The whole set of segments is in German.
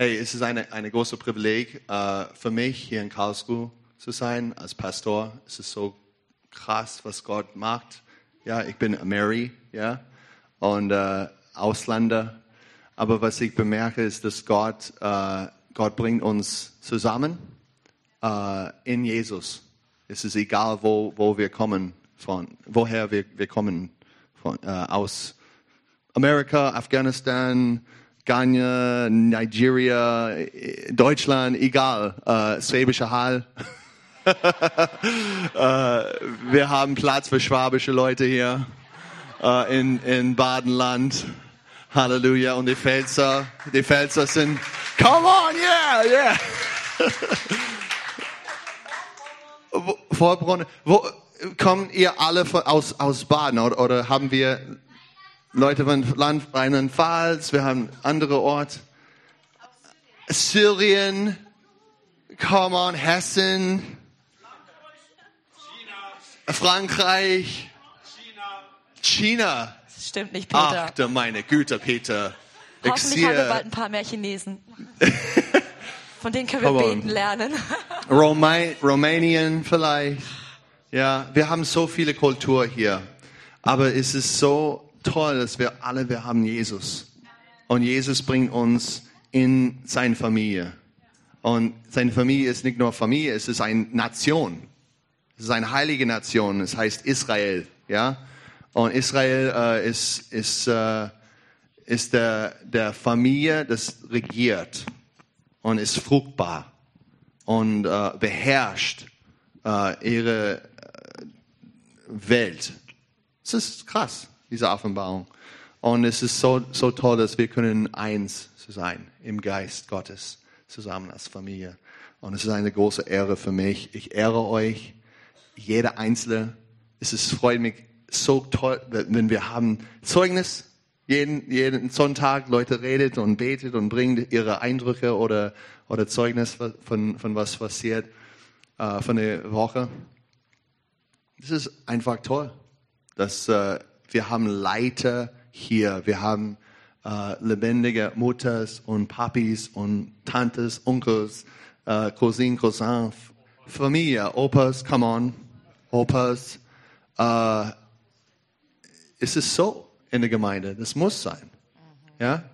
Hey, es ist eine, eine große Privileg äh, für mich, hier in Karlsruhe zu sein als Pastor. Es ist so krass, was Gott macht. Ja, ich bin Mary, ja, und äh, Ausländer. Aber was ich bemerke, ist, dass Gott, äh, Gott bringt uns zusammen äh, in Jesus. Es ist egal, wo, wo wir kommen von, woher wir, wir kommen von, äh, aus Amerika, Afghanistan, Ghana, Nigeria, Deutschland, egal, äh, Schwäbische Hall. äh, wir haben Platz für schwabische Leute hier äh, in, in Badenland. Halleluja. Und die Pfälzer, die Pfälzer sind, come on, yeah, yeah. Vorbronn, wo kommen ihr alle von, aus, aus Baden oder, oder haben wir Leute von Land Rheinland-Pfalz, wir haben andere Orte. Syrien, come on, Hessen, Frankreich, China. Das stimmt nicht, Peter. Ach, du meine Güte, Peter. Ich Hoffentlich haben wir bald ein paar mehr Chinesen. Von denen können wir Come on. beten lernen. Roma Rumänien vielleicht. Ja, wir haben so viele Kultur hier. Aber es ist so toll, dass wir alle, wir haben Jesus. Und Jesus bringt uns in seine Familie. Und seine Familie ist nicht nur Familie, es ist eine Nation. Es ist eine heilige Nation. Es heißt Israel. Ja? Und Israel äh, ist, ist, äh, ist der, der Familie, das regiert und ist fruchtbar und äh, beherrscht äh, ihre äh, Welt. Es ist krass, diese Offenbarung. Und es ist so, so toll, dass wir können eins sein im Geist Gottes zusammen als Familie. Und es ist eine große Ehre für mich. Ich ehre euch, jeder Einzelne. Es ist, freut mich so toll, wenn wir haben Zeugnis jeden, jeden Sonntag. Leute redet und betet und bringt ihre Eindrücke oder, oder Zeugnis von, von was passiert, äh, von der Woche. Das ist einfach toll, dass äh, wir haben Leiter hier, wir haben äh, lebendige Mutters und Papis und Tantes, Onkels, äh, Cousinen, Cousins, Familie, Opas, come on, Opas. Äh, es ist so in der Gemeinde, das muss sein. Ja?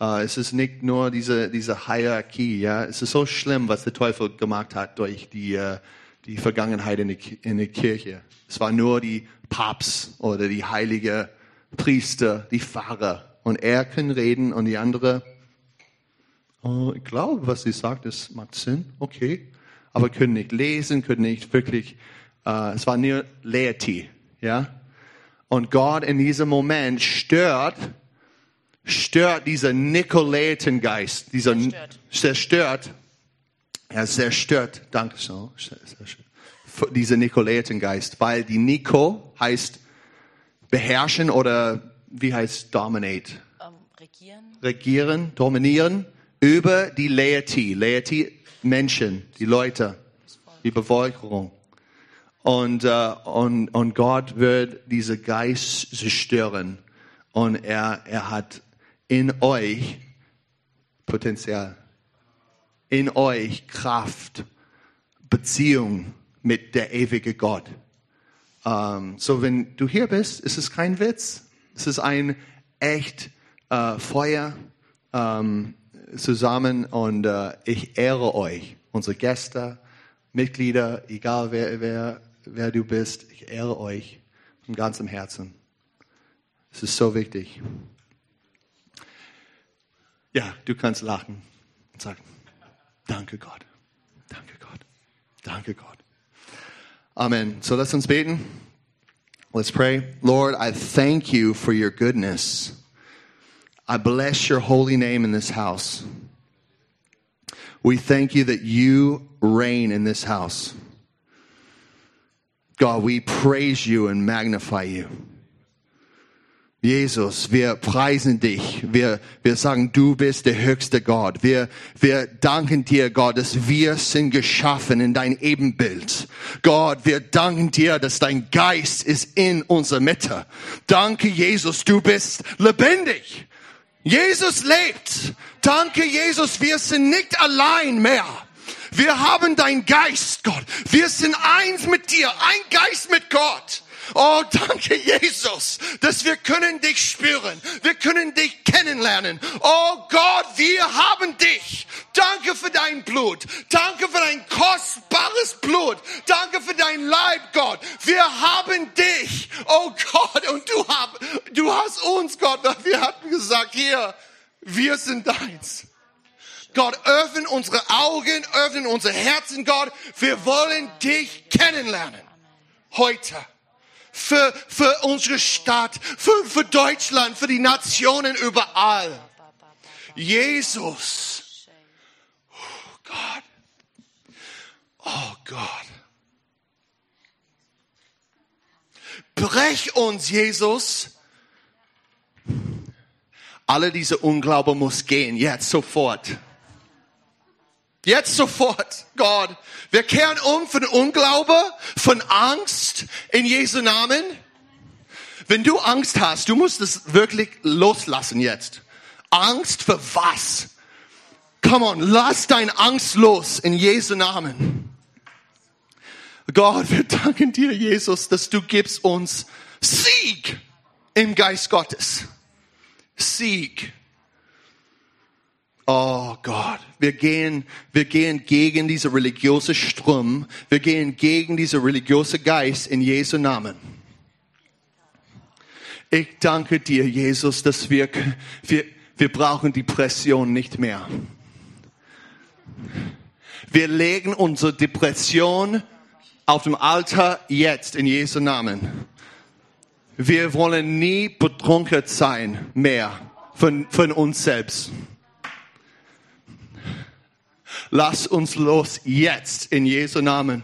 Äh, es ist nicht nur diese, diese Hierarchie, ja. Es ist so schlimm, was der Teufel gemacht hat durch die, äh, die Vergangenheit in der, Kirche. Es war nur die Papst oder die heilige Priester, die Pfarrer. Und er kann reden und die andere, oh, ich glaube, was sie sagt, das macht Sinn, okay. Aber können nicht lesen, können nicht wirklich, äh, es war nur Laity, ja. Und Gott in diesem Moment stört, stört dieser Nikolaitengeist, dieser Zerstört. zerstört, er zerstört, danke so, dieser Nikolaitengeist, weil die Niko heißt beherrschen oder wie heißt dominate? Ähm, regieren. regieren, dominieren über die Laity. Laity, Menschen, die Leute, die Bevölkerung. Und, äh, und, und Gott wird diese Geist zerstören. Und er, er hat in euch Potenzial, in euch Kraft, Beziehung mit der ewige Gott. Ähm, so, wenn du hier bist, ist es kein Witz. Es ist ein echt äh, Feuer ähm, zusammen und äh, ich ehre euch, unsere Gäste, Mitglieder, egal wer, wer, wer du bist, ich ehre euch von ganzem Herzen. Es ist so wichtig. Ja, du kannst lachen und sagen, danke Gott, danke Gott, danke Gott. Amen. So lass uns beten. Let's pray. Lord, I thank you for your goodness. I bless your holy name in this house. We thank you that you reign in this house. God, we praise you and magnify you. Jesus, wir preisen dich. Wir, wir sagen, du bist der höchste Gott. Wir, wir danken dir, Gott, dass wir sind geschaffen in dein Ebenbild. Gott, wir danken dir, dass dein Geist ist in unserer Mitte. Danke, Jesus, du bist lebendig. Jesus lebt. Danke, Jesus, wir sind nicht allein mehr. Wir haben dein Geist, Gott. Wir sind eins mit dir, ein Geist mit Gott. Oh, danke, Jesus, dass wir können dich spüren. Wir können dich kennenlernen. Oh Gott, wir haben dich. Danke für dein Blut. Danke für dein kostbares Blut. Danke für dein Leib, Gott. Wir haben dich. Oh Gott, und du, hab, du hast uns, Gott. Wir hatten gesagt, hier, wir sind deins. Gott, öffnen unsere Augen, öffnen unsere Herzen, Gott. Wir wollen dich kennenlernen. Heute für, für unsere Stadt, für, für Deutschland, für die Nationen überall. Jesus. Oh Gott. Oh Gott. Brech uns, Jesus. Alle diese Unglaube muss gehen, jetzt sofort. Jetzt sofort, Gott. Wir kehren um von Unglaube, von Angst in Jesu Namen. Wenn du Angst hast, du musst es wirklich loslassen jetzt. Angst für was? Come on, lass dein Angst los in Jesu Namen. Gott, wir danken dir, Jesus, dass du gibst uns Sieg im Geist Gottes. Sieg. Oh Gott, wir gehen, wir gehen gegen diese religiöse Strom. Wir gehen gegen diese religiöse Geist in Jesu Namen. Ich danke dir, Jesus, dass wir, wir, wir brauchen die Pression nicht mehr. Wir legen unsere Depression auf dem Alter jetzt in Jesu Namen. Wir wollen nie betrunken sein mehr von, von uns selbst. Lass uns los jetzt in Jesu Namen.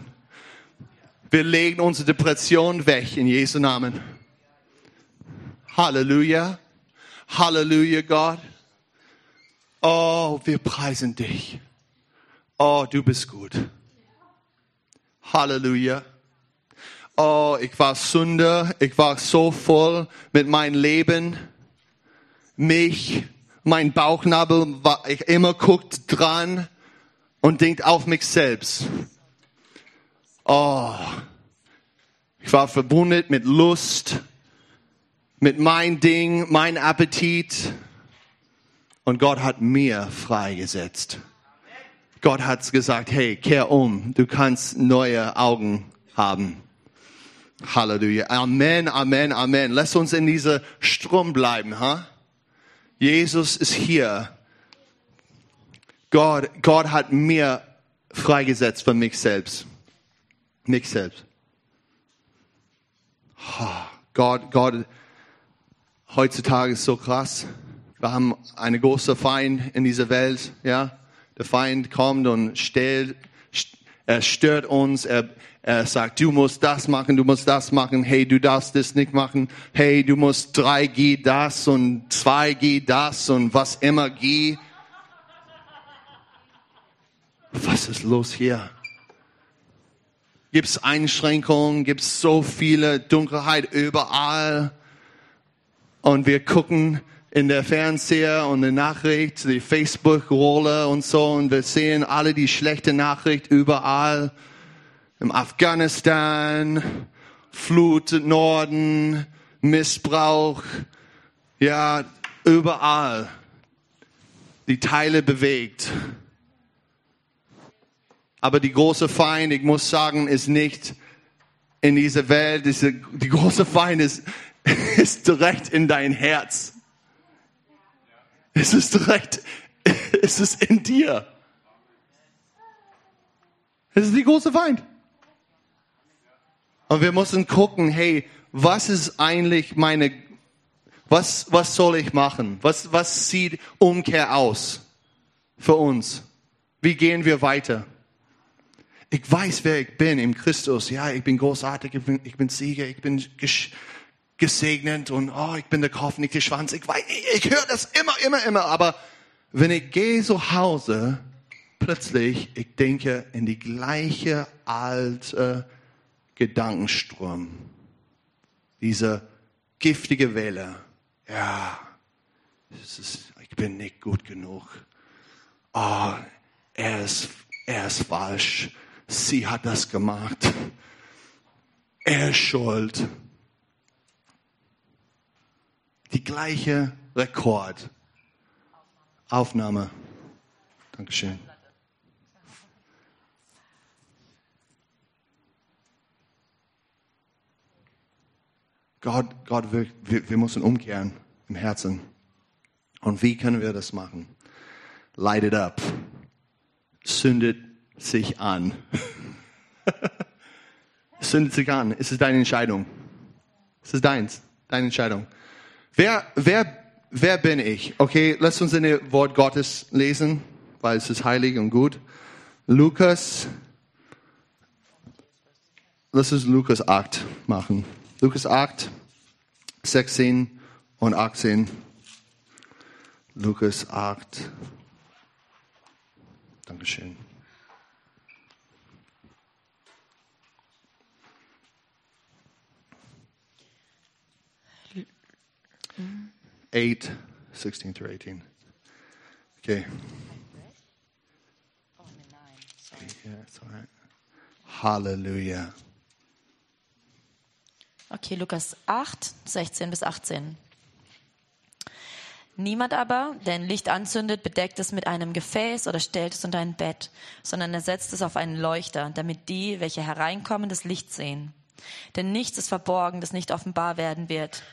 Wir legen unsere Depression weg in Jesu Namen. Halleluja. Halleluja, Gott. Oh, wir preisen dich. Oh, du bist gut. Halleluja. Oh, ich war Sünder. Ich war so voll mit meinem Leben. Mich, mein Bauchnabel war ich immer guckt dran und denkt auf mich selbst. Oh, ich war verbunden mit Lust, mit mein Ding, mein Appetit. Und Gott hat mir freigesetzt. Gott hat gesagt, hey, kehr um, du kannst neue Augen haben. Halleluja. Amen, Amen, Amen. Lass uns in dieser Strom bleiben, ha? Jesus ist hier Gott, Gott hat mir freigesetzt von mich selbst. Mich selbst. Gott, Gott, heutzutage ist so krass. Wir haben einen großen Feind in dieser Welt, ja. Der Feind kommt und stellt, er stört uns, er, er sagt, du musst das machen, du musst das machen, hey, du darfst das nicht machen, hey, du musst 3G das und 2G das und was immer G was ist los hier? Gibt es Einschränkungen? Gibt es so viele Dunkelheit überall? Und wir gucken in der Fernseher und der Nachricht, die Facebook-Rolle und so, und wir sehen alle die schlechte Nachricht überall. Im Afghanistan, Flut Norden, Missbrauch, ja, überall. Die Teile bewegt. Aber die große Feind, ich muss sagen, ist nicht in dieser Welt. Die große Feind ist, ist direkt in dein Herz. Es ist direkt, es ist in dir. Es ist die große Feind. Und wir müssen gucken, hey, was ist eigentlich meine, was, was soll ich machen? Was, was sieht Umkehr aus für uns? Wie gehen wir weiter? Ich weiß, wer ich bin im Christus. Ja, ich bin großartig, ich bin, ich bin Sieger, ich bin gesegnet und oh, ich bin der Kopf, nicht der Schwanz. Ich weiß, ich, ich höre das immer, immer, immer. Aber wenn ich gehe zu Hause, plötzlich, ich denke in die gleiche alte Gedankenstrom. Diese giftige Welle. Ja, ist ich bin nicht gut genug. Oh, er ist, er ist falsch. Sie hat das gemacht. Er schuld. Die gleiche Rekord. Aufnahme. Dankeschön. Gott, Gott wir, wir müssen umkehren im Herzen. Und wie können wir das machen? Light it up. Zündet sich an. Zündet sich an. Es ist deine Entscheidung. Es ist deins. Deine Entscheidung. Wer, wer, wer bin ich? Okay, lass uns in das Wort Gottes lesen, weil es ist heilig und gut. Lukas, lass uns Lukas 8 machen. Lukas 8, 16 und 18. Lukas 8. Dankeschön. Eight, 16 through 18. Okay. Yeah. Hallelujah. Okay, Lukas 8, 16 bis 18. Niemand aber, der ein Licht anzündet, bedeckt es mit einem Gefäß oder stellt es unter ein Bett, sondern er setzt es auf einen Leuchter, damit die, welche hereinkommen, das Licht sehen. Denn nichts ist verborgen, das nicht offenbar werden wird.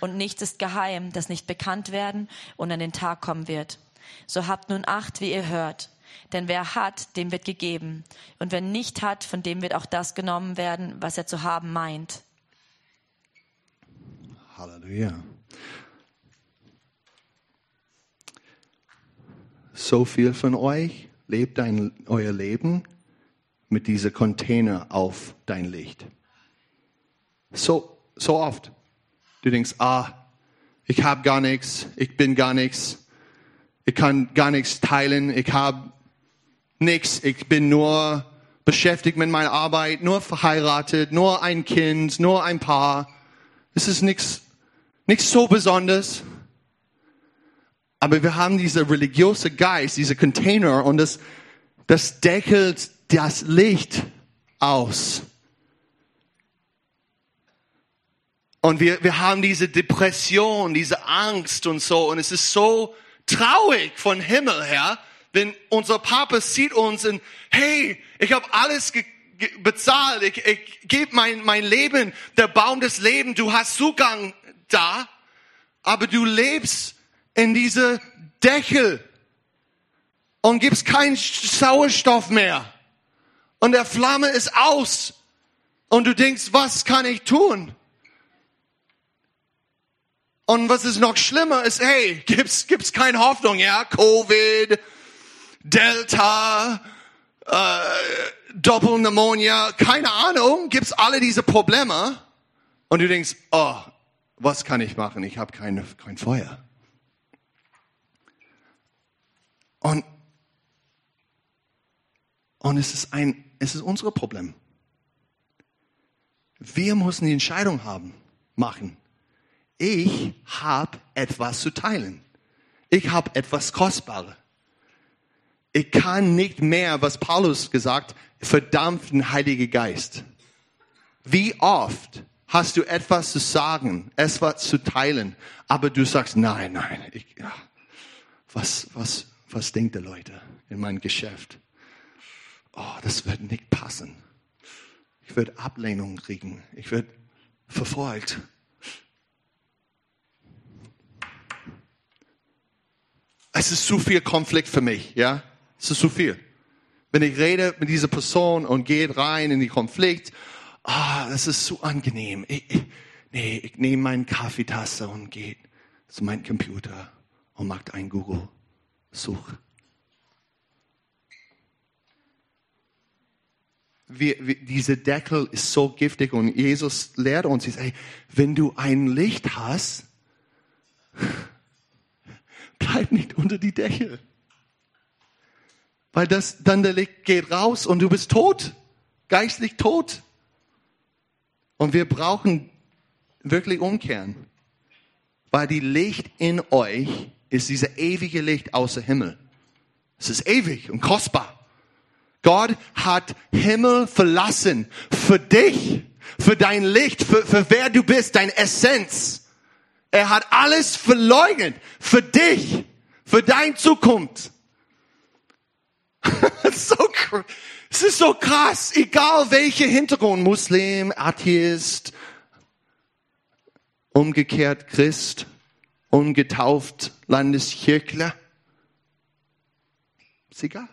Und nichts ist geheim, das nicht bekannt werden und an den Tag kommen wird. So habt nun Acht, wie ihr hört. Denn wer hat, dem wird gegeben. Und wer nicht hat, von dem wird auch das genommen werden, was er zu haben meint. Halleluja. So viel von euch lebt ein, euer Leben mit dieser Container auf dein Licht. So, so oft. Du denkst, ah, ich habe gar nichts, ich bin gar nichts, ich kann gar nichts teilen, ich habe nichts, ich bin nur beschäftigt mit meiner Arbeit, nur verheiratet, nur ein Kind, nur ein Paar. Es ist nichts, nichts so Besonderes. Aber wir haben diese religiöse Geist, diese Container und das, das deckelt das Licht aus. Und wir, wir haben diese Depression, diese Angst und so. Und es ist so traurig von Himmel her, wenn unser Papa sieht uns und, hey, ich habe alles ge ge bezahlt, ich, ich gebe mein, mein Leben, der Baum des Lebens, du hast Zugang da, aber du lebst in diese Deckel und gibst keinen Sauerstoff mehr. Und der Flamme ist aus. Und du denkst, was kann ich tun? Und was ist noch schlimmer ist, hey, gibt's, gibt's keine Hoffnung, ja? Covid, Delta, äh, Doppelpneumonia, keine Ahnung, gibt's alle diese Probleme. Und du denkst, oh, was kann ich machen? Ich habe keine, kein Feuer. Und, und es ist ein, es ist unser Problem. Wir müssen die Entscheidung haben, machen. Ich habe etwas zu teilen. Ich habe etwas Kostbares. Ich kann nicht mehr, was Paulus gesagt, verdampften Heilige Geist. Wie oft hast du etwas zu sagen, etwas zu teilen, aber du sagst, nein, nein, ich, ja, was, was, was denkt der Leute in meinem Geschäft? Oh, das wird nicht passen. Ich werde Ablehnung kriegen. Ich werde verfolgt. Es ist zu viel Konflikt für mich, ja? Es ist zu viel. Wenn ich rede mit dieser Person und gehe rein in die Konflikt, ah, das ist zu angenehm. Ich, ich, nee, ich nehme meine Kaffeetasse und gehe zu meinem Computer und mache ein Google. Such. Wir, wir, diese Deckel ist so giftig und Jesus lehrt uns, ey, wenn du ein Licht hast, bleib nicht unter die Deckel. Weil das, dann der Licht geht raus und du bist tot, geistlich tot. Und wir brauchen wirklich umkehren. Weil die Licht in euch ist dieser ewige Licht außer Himmel. Es ist ewig und kostbar. Gott hat Himmel verlassen für dich, für dein Licht, für, für wer du bist, dein Essenz. Er hat alles verleugnet für dich, für deine Zukunft. so, es ist so krass, egal welcher Hintergrund, Muslim, Atheist, umgekehrt Christ, ungetauft Landeskirchler. Ist egal.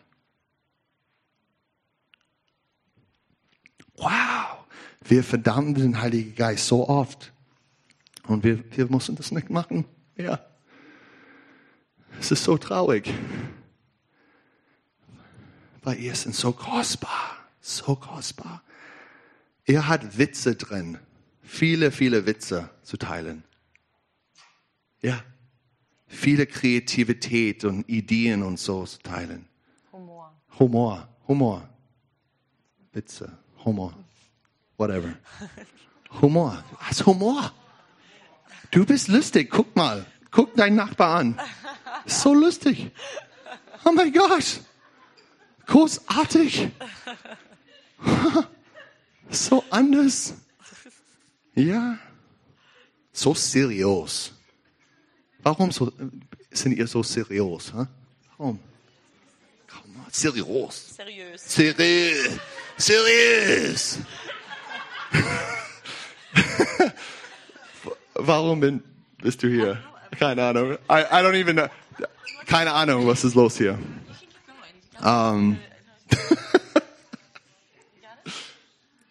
Wow, wir verdammen den Heiligen Geist so oft. Und wir, wir müssen das nicht machen. Ja. Es ist so traurig. Weil ihr sind so kostbar, so kostbar. Er hat Witze drin, viele, viele Witze zu teilen. Ja, viele Kreativität und Ideen und so zu teilen. Humor. Humor, Humor, Witze, Humor, whatever. Humor, hast Humor. Du bist lustig, guck mal, guck deinen Nachbar an. So lustig. Oh mein Gott. Großartig. So anders. Ja. So seriös. Warum so, sind ihr so seriös? Huh? Warum? Come on, seriös. Seriös. Seriös. Seriös. Warum bin, bist du hier? Keine Ahnung. I, I don't even know. Keine Ahnung, was ist los hier. Ähm.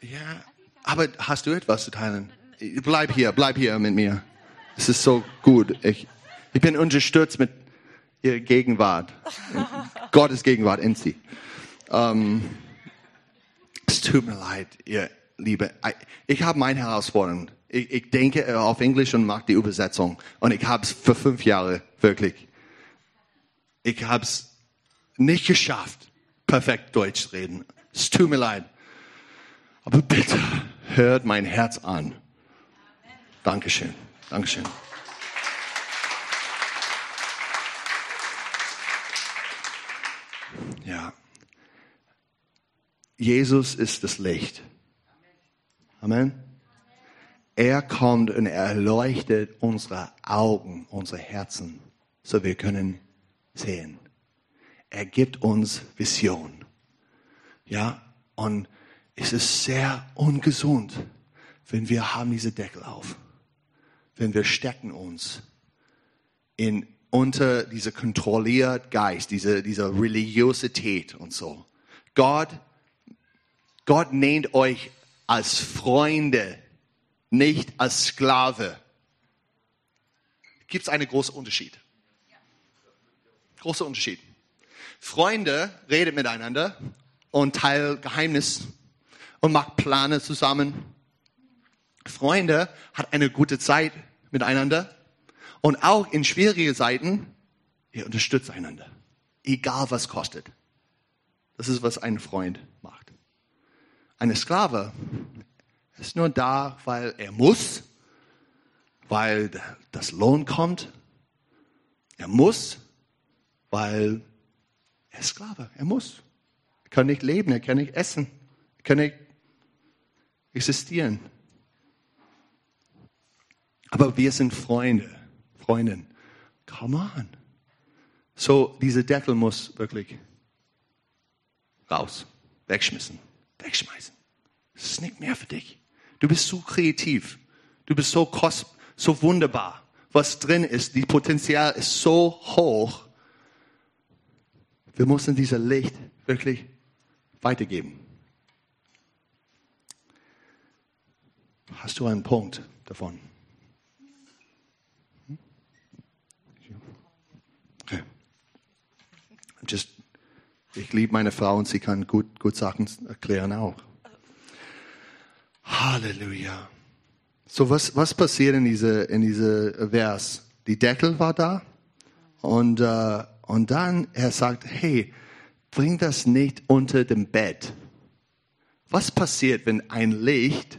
ja, aber hast du etwas zu teilen? Bleib hier, bleib hier mit mir. Es ist so gut. Ich, ich bin unterstützt mit ihrer Gegenwart. Gottes Gegenwart in sie. Ähm, es tut mir leid, ihr Liebe. Ich habe meine Herausforderung. Ich, ich denke auf Englisch und mache die Übersetzung. Und ich habe es für fünf Jahre wirklich. Ich habe es nicht geschafft, perfekt Deutsch zu reden. Es tut mir leid. Aber bitte hört mein Herz an. Dankeschön. Dankeschön. Ja. Jesus ist das Licht. Amen. Er kommt und er erleuchtet unsere Augen, unsere Herzen, so wir können sehen. Er gibt uns Vision. Ja, und es ist sehr ungesund, wenn wir haben diese Deckel auf. Wenn wir stecken uns in unter dieser kontrolliert Geist, diese, diese Religiosität und so. Gott, Gott nennt euch als Freunde, nicht als Sklave. Gibt es einen großen Unterschied? Großer Unterschied. Freunde redet miteinander und teilt Geheimnis und macht Pläne zusammen. Freunde hat eine gute Zeit miteinander und auch in schwierigen Zeiten, ihr unterstützt einander. Egal was kostet. Das ist, was ein Freund macht. Eine Sklave ist nur da, weil er muss, weil das Lohn kommt. Er muss, weil er ist Sklave. Er muss. Er kann nicht leben, er kann nicht essen, er kann nicht existieren. Aber wir sind Freunde, Freundin. Come on. So, dieser Deckel muss wirklich raus, wegschmissen, wegschmeißen. Es ist nicht mehr für dich. Du bist so kreativ. Du bist so kost, so wunderbar. Was drin ist, die Potenzial ist so hoch. Wir müssen dieses Licht wirklich weitergeben. Hast du einen Punkt davon? Okay. Just, ich liebe meine Frau und sie kann gut, gut Sachen erklären auch. Halleluja. So, was, was passiert in diese, in diese Vers? Die Deckel war da und, äh, und dann er sagt, hey, bring das nicht unter dem Bett. Was passiert, wenn ein Licht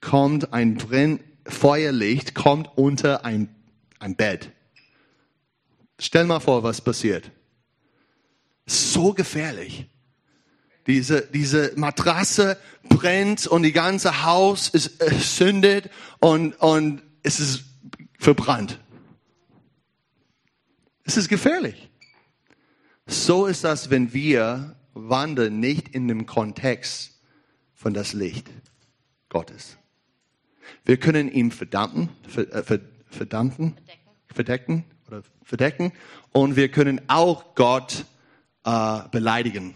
kommt, ein Brenn Feuerlicht kommt unter ein, ein Bett? Stell mal vor, was passiert. So gefährlich. Diese, diese Matratze brennt und die ganze Haus ist sündet und, und es ist verbrannt. Es ist gefährlich. So ist das, wenn wir wandern nicht in dem Kontext von das Licht Gottes. Wir können ihm verdammten, äh, verdammten, verdecken oder verdecken und wir können auch Gott äh, beleidigen.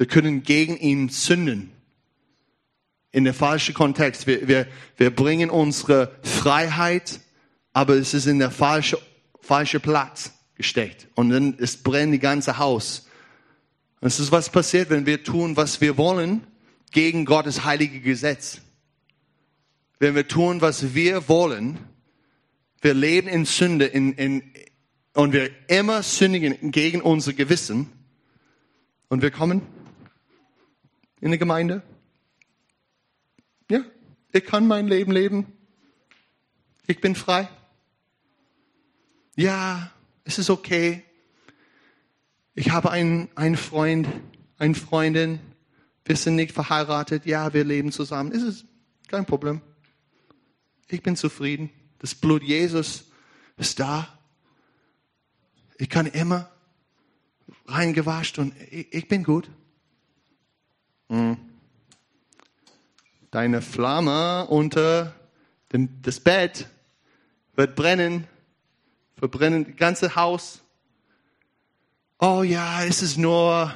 Wir können gegen ihn sünden. In der falschen Kontext. Wir, wir, wir bringen unsere Freiheit, aber es ist in der falsche, falsche Platz gesteckt. Und dann es brennt die ganze Haus. Das ist was passiert, wenn wir tun, was wir wollen, gegen Gottes heilige Gesetz. Wenn wir tun, was wir wollen, wir leben in Sünde in, in, und wir immer sündigen gegen unser Gewissen und wir kommen in eine Gemeinde. Ja, ich kann mein Leben leben. Ich bin frei. Ja, es ist okay. Ich habe einen, einen Freund, eine Freundin. Wir sind nicht verheiratet. Ja, wir leben zusammen. Es ist kein Problem. Ich bin zufrieden. Das Blut Jesus ist da. Ich kann immer reingewascht und ich, ich bin gut. Hm. Deine Flamme unter dem, das Bett wird brennen, verbrennen das ganze Haus. Oh ja, es ist nur,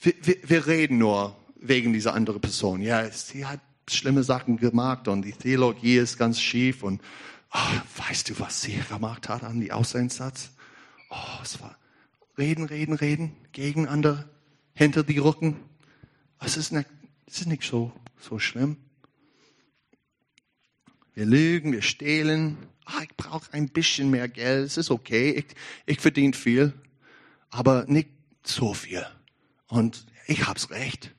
wir, wir, wir reden nur wegen dieser anderen Person. Ja, sie hat schlimme Sachen gemacht und die Theologie ist ganz schief und oh, weißt du, was sie gemacht hat an die Aussendssatz? Oh, es war reden, reden, reden gegen andere, hinter die Rücken. Es ist nicht, es ist nicht so, so schlimm. Wir lügen, wir stehlen. Ah, ich brauche ein bisschen mehr Geld. Es ist okay. Ich, ich verdiene viel, aber nicht so viel. Und ich hab's recht.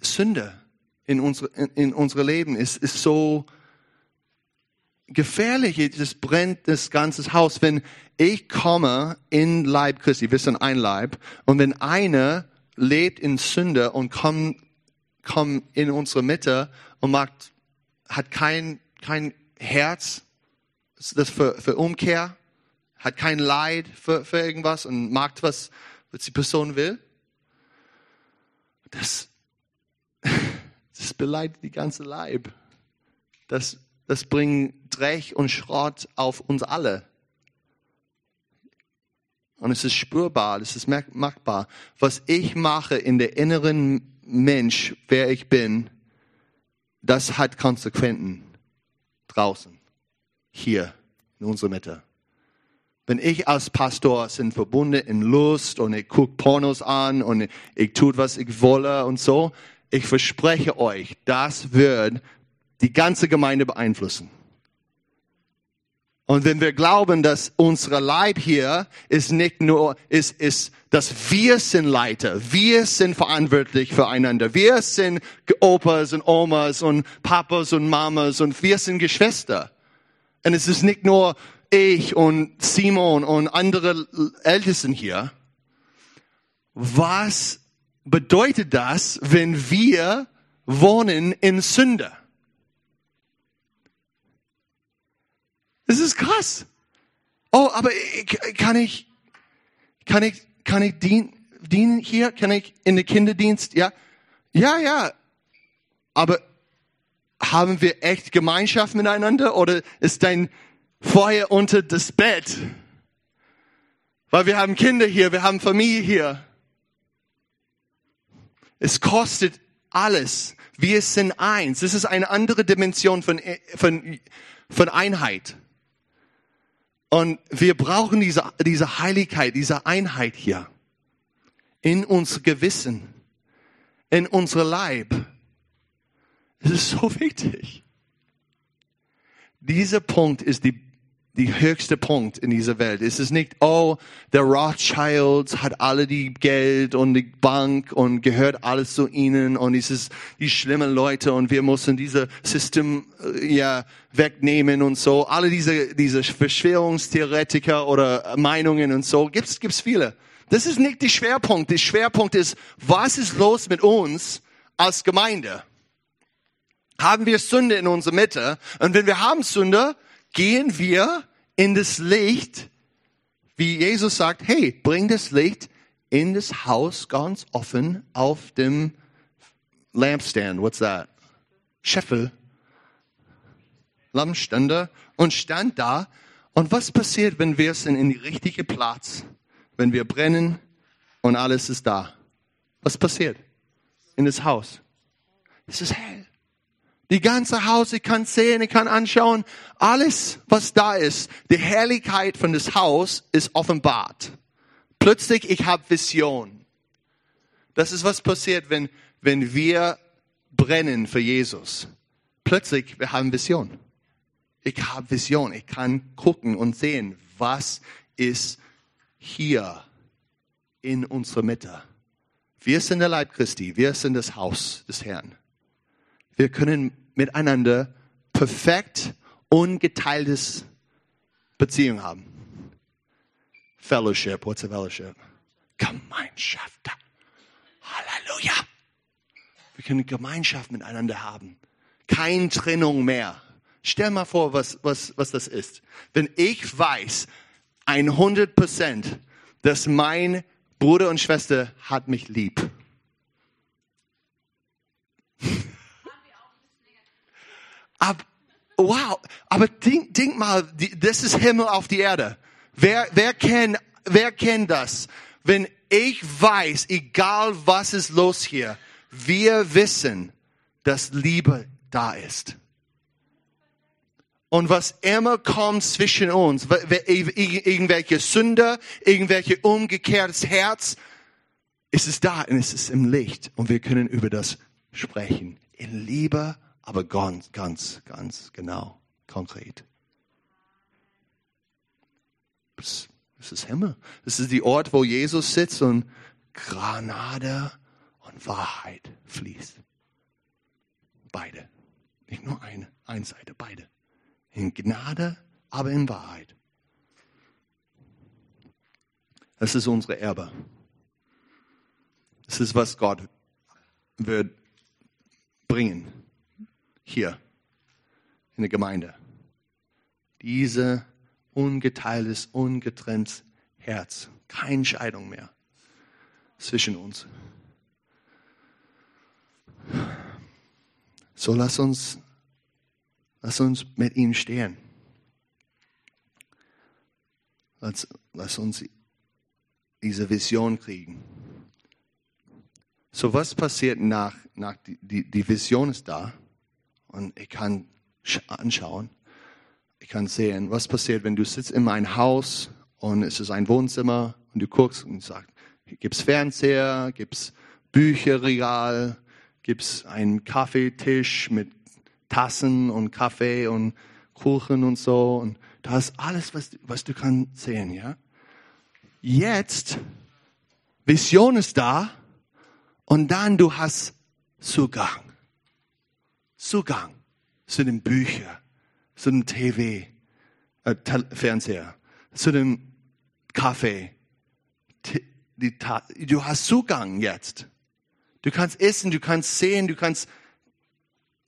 Sünde in unsere, in, in unsere Leben ist, ist so gefährlich. Es brennt das ganze Haus. Wenn ich komme in Leib Christi, wir sind ein Leib, und wenn einer lebt in Sünde und kommt, kommt in unsere Mitte und macht, hat kein, kein Herz, das für, für Umkehr, hat kein Leid für, für irgendwas und macht was, was die Person will, das, das beleidigt die ganze Leib. Das, das bringt Dreck und Schrott auf uns alle. Und es ist spürbar, es ist merkbar. Was ich mache in der inneren Mensch, wer ich bin, das hat Konsequenzen draußen, hier in unserer Mitte. Wenn ich als Pastor sind verbunden in Lust und ich gucke Pornos an und ich tue, was ich wolle und so, ich verspreche euch, das wird die ganze Gemeinde beeinflussen. Und wenn wir glauben, dass unser Leib hier ist nicht nur, ist, ist, dass wir sind Leiter, wir sind verantwortlich füreinander, wir sind Opas und Omas und Papas und Mamas und wir sind Geschwister. Und es ist nicht nur ich und Simon und andere Ältesten hier. Was bedeutet das, wenn wir wohnen in Sünde? Das ist krass. Oh, aber kann ich, kann ich, kann ich dienen, dienen hier? Kann ich in den Kinderdienst? Ja, ja, ja. Aber haben wir echt Gemeinschaft miteinander oder ist dein Feuer unter das Bett? Weil wir haben Kinder hier, wir haben Familie hier. Es kostet alles. Wir sind eins. Das ist eine andere Dimension von, von, von Einheit. Und wir brauchen diese, diese Heiligkeit, diese Einheit hier. In unser Gewissen. In unser Leib. Es ist so wichtig. Dieser Punkt ist die die höchste Punkt in dieser Welt. Es ist nicht, oh, der Rothschild hat alle die Geld und die Bank und gehört alles zu ihnen und es ist die schlimmen Leute und wir müssen diese System äh, ja wegnehmen und so. Alle diese diese Verschwörungstheoretiker oder Meinungen und so gibt's gibt's viele. Das ist nicht der Schwerpunkt. Der Schwerpunkt ist, was ist los mit uns als Gemeinde? Haben wir Sünde in unserer Mitte? Und wenn wir haben Sünde, gehen wir in das Licht, wie Jesus sagt, hey, bring das Licht in das Haus ganz offen auf dem Lampstand. What's that? Scheffel. Lampstande. Und stand da. Und was passiert, wenn wir sind in die richtige Platz? Wenn wir brennen und alles ist da. Was passiert? In das Haus. Es ist hell. Die ganze Haus, ich kann sehen, ich kann anschauen. Alles, was da ist, die Herrlichkeit von das Haus ist offenbart. Plötzlich, ich habe Vision. Das ist was passiert, wenn, wenn wir brennen für Jesus. Plötzlich, wir haben Vision. Ich habe Vision. Ich kann gucken und sehen, was ist hier in unserer Mitte. Wir sind der Leib Christi. Wir sind das Haus des Herrn. Wir können miteinander perfekt ungeteiltes Beziehung haben. Fellowship, what's a fellowship? Gemeinschaft. Halleluja. Wir können Gemeinschaft miteinander haben. Keine Trennung mehr. Stell mal vor, was, was, was das ist. Wenn ich weiß, 100 Prozent, dass mein Bruder und Schwester hat mich lieb Aber, wow, aber denk, denk mal, das ist Himmel auf die Erde. Wer, wer kennt, wer kennt das? Wenn ich weiß, egal was ist los hier, wir wissen, dass Liebe da ist. Und was immer kommt zwischen uns, irgendwelche Sünde, irgendwelche umgekehrtes Herz, ist es da und es ist im Licht und wir können über das sprechen. In Liebe aber ganz, ganz, ganz genau, konkret. Das, das ist Himmel. Das ist die Ort, wo Jesus sitzt und Granade und Wahrheit fließt. Beide. Nicht nur eine, eine Seite, beide. In Gnade, aber in Wahrheit. Das ist unsere Erbe. Das ist, was Gott wird bringen hier in der Gemeinde. Diese ungeteiltes, ungetrenntes Herz. Keine Scheidung mehr zwischen uns. So lass uns, lass uns mit ihm stehen. Lass, lass uns diese Vision kriegen. So was passiert nach, nach die, die, die Vision ist da und ich kann anschauen, ich kann sehen, was passiert, wenn du sitzt in meinem Haus und es ist ein Wohnzimmer und du guckst und sagst, gibt's Fernseher, gibt's Bücherregal, gibt's einen Kaffeetisch mit Tassen und Kaffee und Kuchen und so und da ist alles, was, was du kannst sehen, ja. Jetzt, Vision ist da und dann du hast Zugang. Zugang zu den Büchern, zu dem TV, äh, Fernseher, zu dem Kaffee. Du hast Zugang jetzt. Du kannst essen, du kannst sehen, du kannst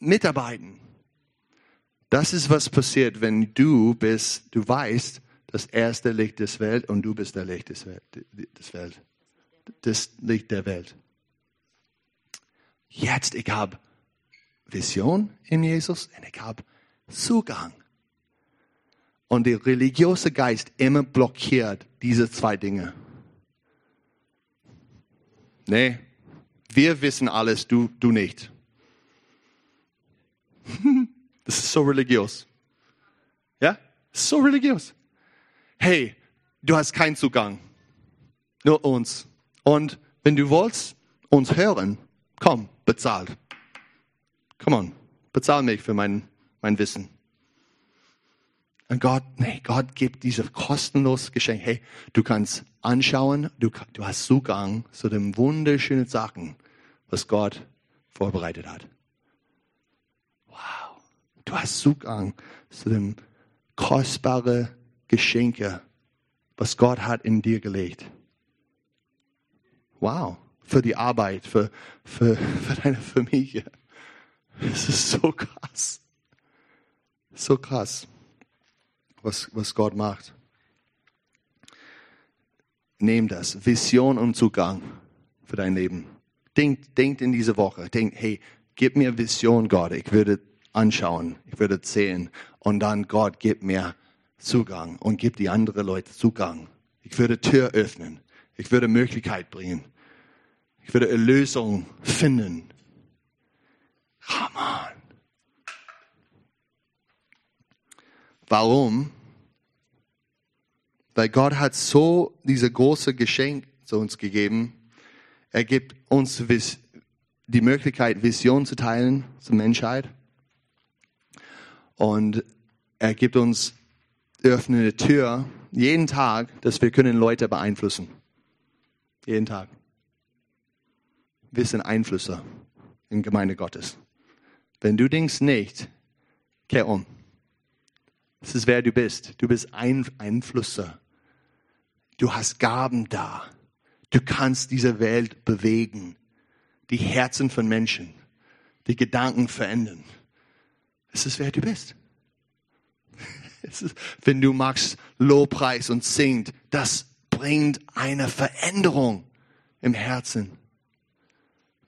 mitarbeiten. Das ist, was passiert, wenn du bist, du weißt, das erste Licht des Welt und du bist der Licht des Welt, des Welt. Das Licht der Welt. Jetzt, ich habe Vision in Jesus und ich habe Zugang. Und der religiöse Geist immer blockiert diese zwei Dinge. Nee, wir wissen alles, du, du nicht. Das ist so religiös. Ja? So religiös. Hey, du hast keinen Zugang. Nur uns. Und wenn du willst, uns hören, komm, bezahlt. Come on, bezahl mich für mein, mein Wissen. Und Gott, nee, Gott gibt diese kostenlose Geschenk. Hey, du kannst anschauen, du, du hast Zugang zu den wunderschönen Sachen, was Gott vorbereitet hat. Wow. Du hast Zugang zu den kostbaren Geschenke, was Gott hat in dir gelegt. Wow. Für die Arbeit, für, für, für deine Familie. Es ist so krass. So krass, was, was Gott macht. Nehm das. Vision und Zugang für dein Leben. Denkt, denkt in diese Woche. Denkt, hey, gib mir Vision, Gott. Ich würde anschauen. Ich würde sehen. Und dann, Gott, gib mir Zugang und gib die anderen Leute Zugang. Ich würde Tür öffnen. Ich würde Möglichkeit bringen. Ich würde Erlösung finden. On. Warum? Weil Gott hat so diese große Geschenk zu uns gegeben. Er gibt uns die Möglichkeit, Vision zu teilen zur Menschheit. Und er gibt uns öffnende Tür jeden Tag, dass wir können Leute beeinflussen. Jeden Tag. Wir sind Einflüsse in Gemeinde Gottes. Wenn du denkst nicht, kehr um. Das ist wer du bist. Du bist ein Einflusser. Du hast Gaben da. Du kannst diese Welt bewegen. Die Herzen von Menschen. Die Gedanken verändern. Das ist wer du bist. Ist, wenn du magst Lobpreis und singt, das bringt eine Veränderung im Herzen.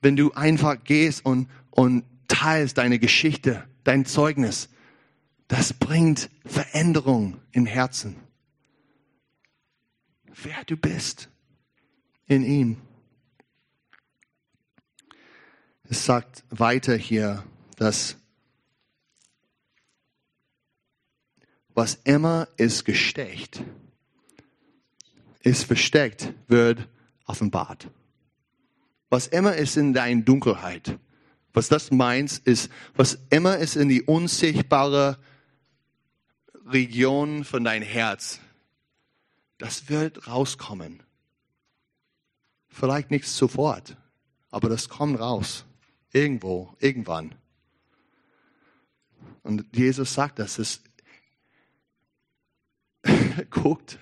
Wenn du einfach gehst und, und teilst deine Geschichte, dein Zeugnis, das bringt Veränderung im Herzen. Wer du bist in ihm. Es sagt weiter hier, dass was immer ist gesteckt, ist versteckt, wird offenbart. Was immer ist in deiner Dunkelheit, was das meint, ist, was immer ist in die unsichtbare Region von dein Herz, das wird rauskommen. Vielleicht nicht sofort, aber das kommt raus. Irgendwo, irgendwann. Und Jesus sagt das, es guckt,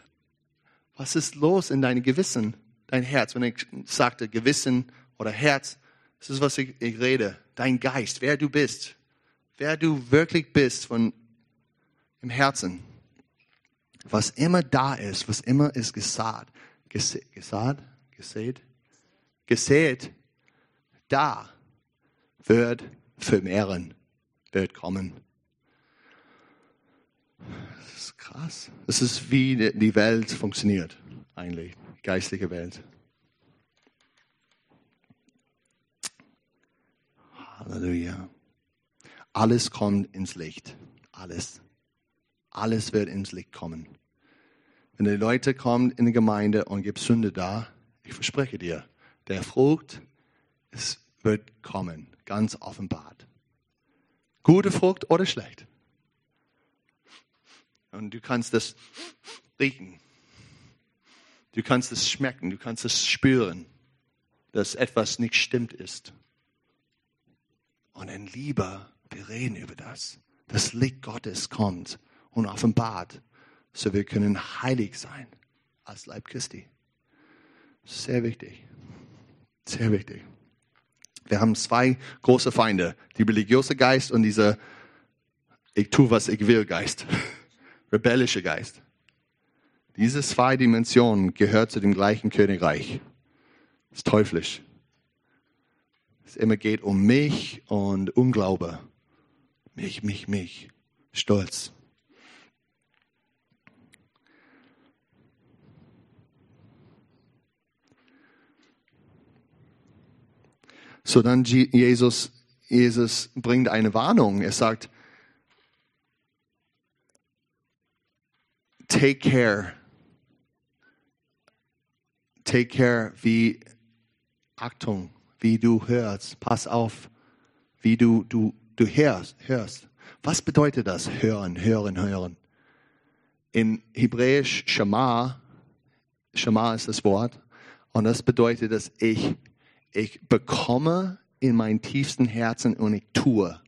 was ist los in deinem Gewissen, dein Herz. Wenn ich sagte Gewissen oder Herz, das ist, was ich, ich rede. Dein Geist, wer du bist, wer du wirklich bist von im Herzen. Was immer da ist, was immer ist gesaat, gesaat, gesät, gesät, da wird vermehren, wird kommen. Das ist krass. Das ist wie die Welt funktioniert, eigentlich, die geistliche Welt. Halleluja. Alles kommt ins Licht. Alles. Alles wird ins Licht kommen. Wenn die Leute kommen in die Gemeinde und gibt Sünde da, ich verspreche dir, der Frucht, es wird kommen, ganz offenbart. Gute Frucht oder schlecht. Und du kannst das riechen. Du kannst es schmecken, du kannst es spüren, dass etwas nicht stimmt ist. Und in Liebe, wir reden über das. Das Licht Gottes kommt und offenbart, so wir können heilig sein als Leib Christi. Sehr wichtig. Sehr wichtig. Wir haben zwei große Feinde. Die religiöse Geist und dieser ich tue, was ich will Geist. Rebellische Geist. Diese zwei Dimensionen gehören zu dem gleichen Königreich. Das ist teuflisch. Es immer geht um mich und Unglaube. Mich, mich, mich. Stolz. So dann Jesus, Jesus bringt eine Warnung. Er sagt, take care. Take care, wie Achtung, wie du hörst. Pass auf, wie du, du, du hörst, hörst. Was bedeutet das? Hören, hören, hören. In Hebräisch Shema, Shema ist das Wort, und das bedeutet, dass ich, ich bekomme in meinem tiefsten Herzen und ich tue.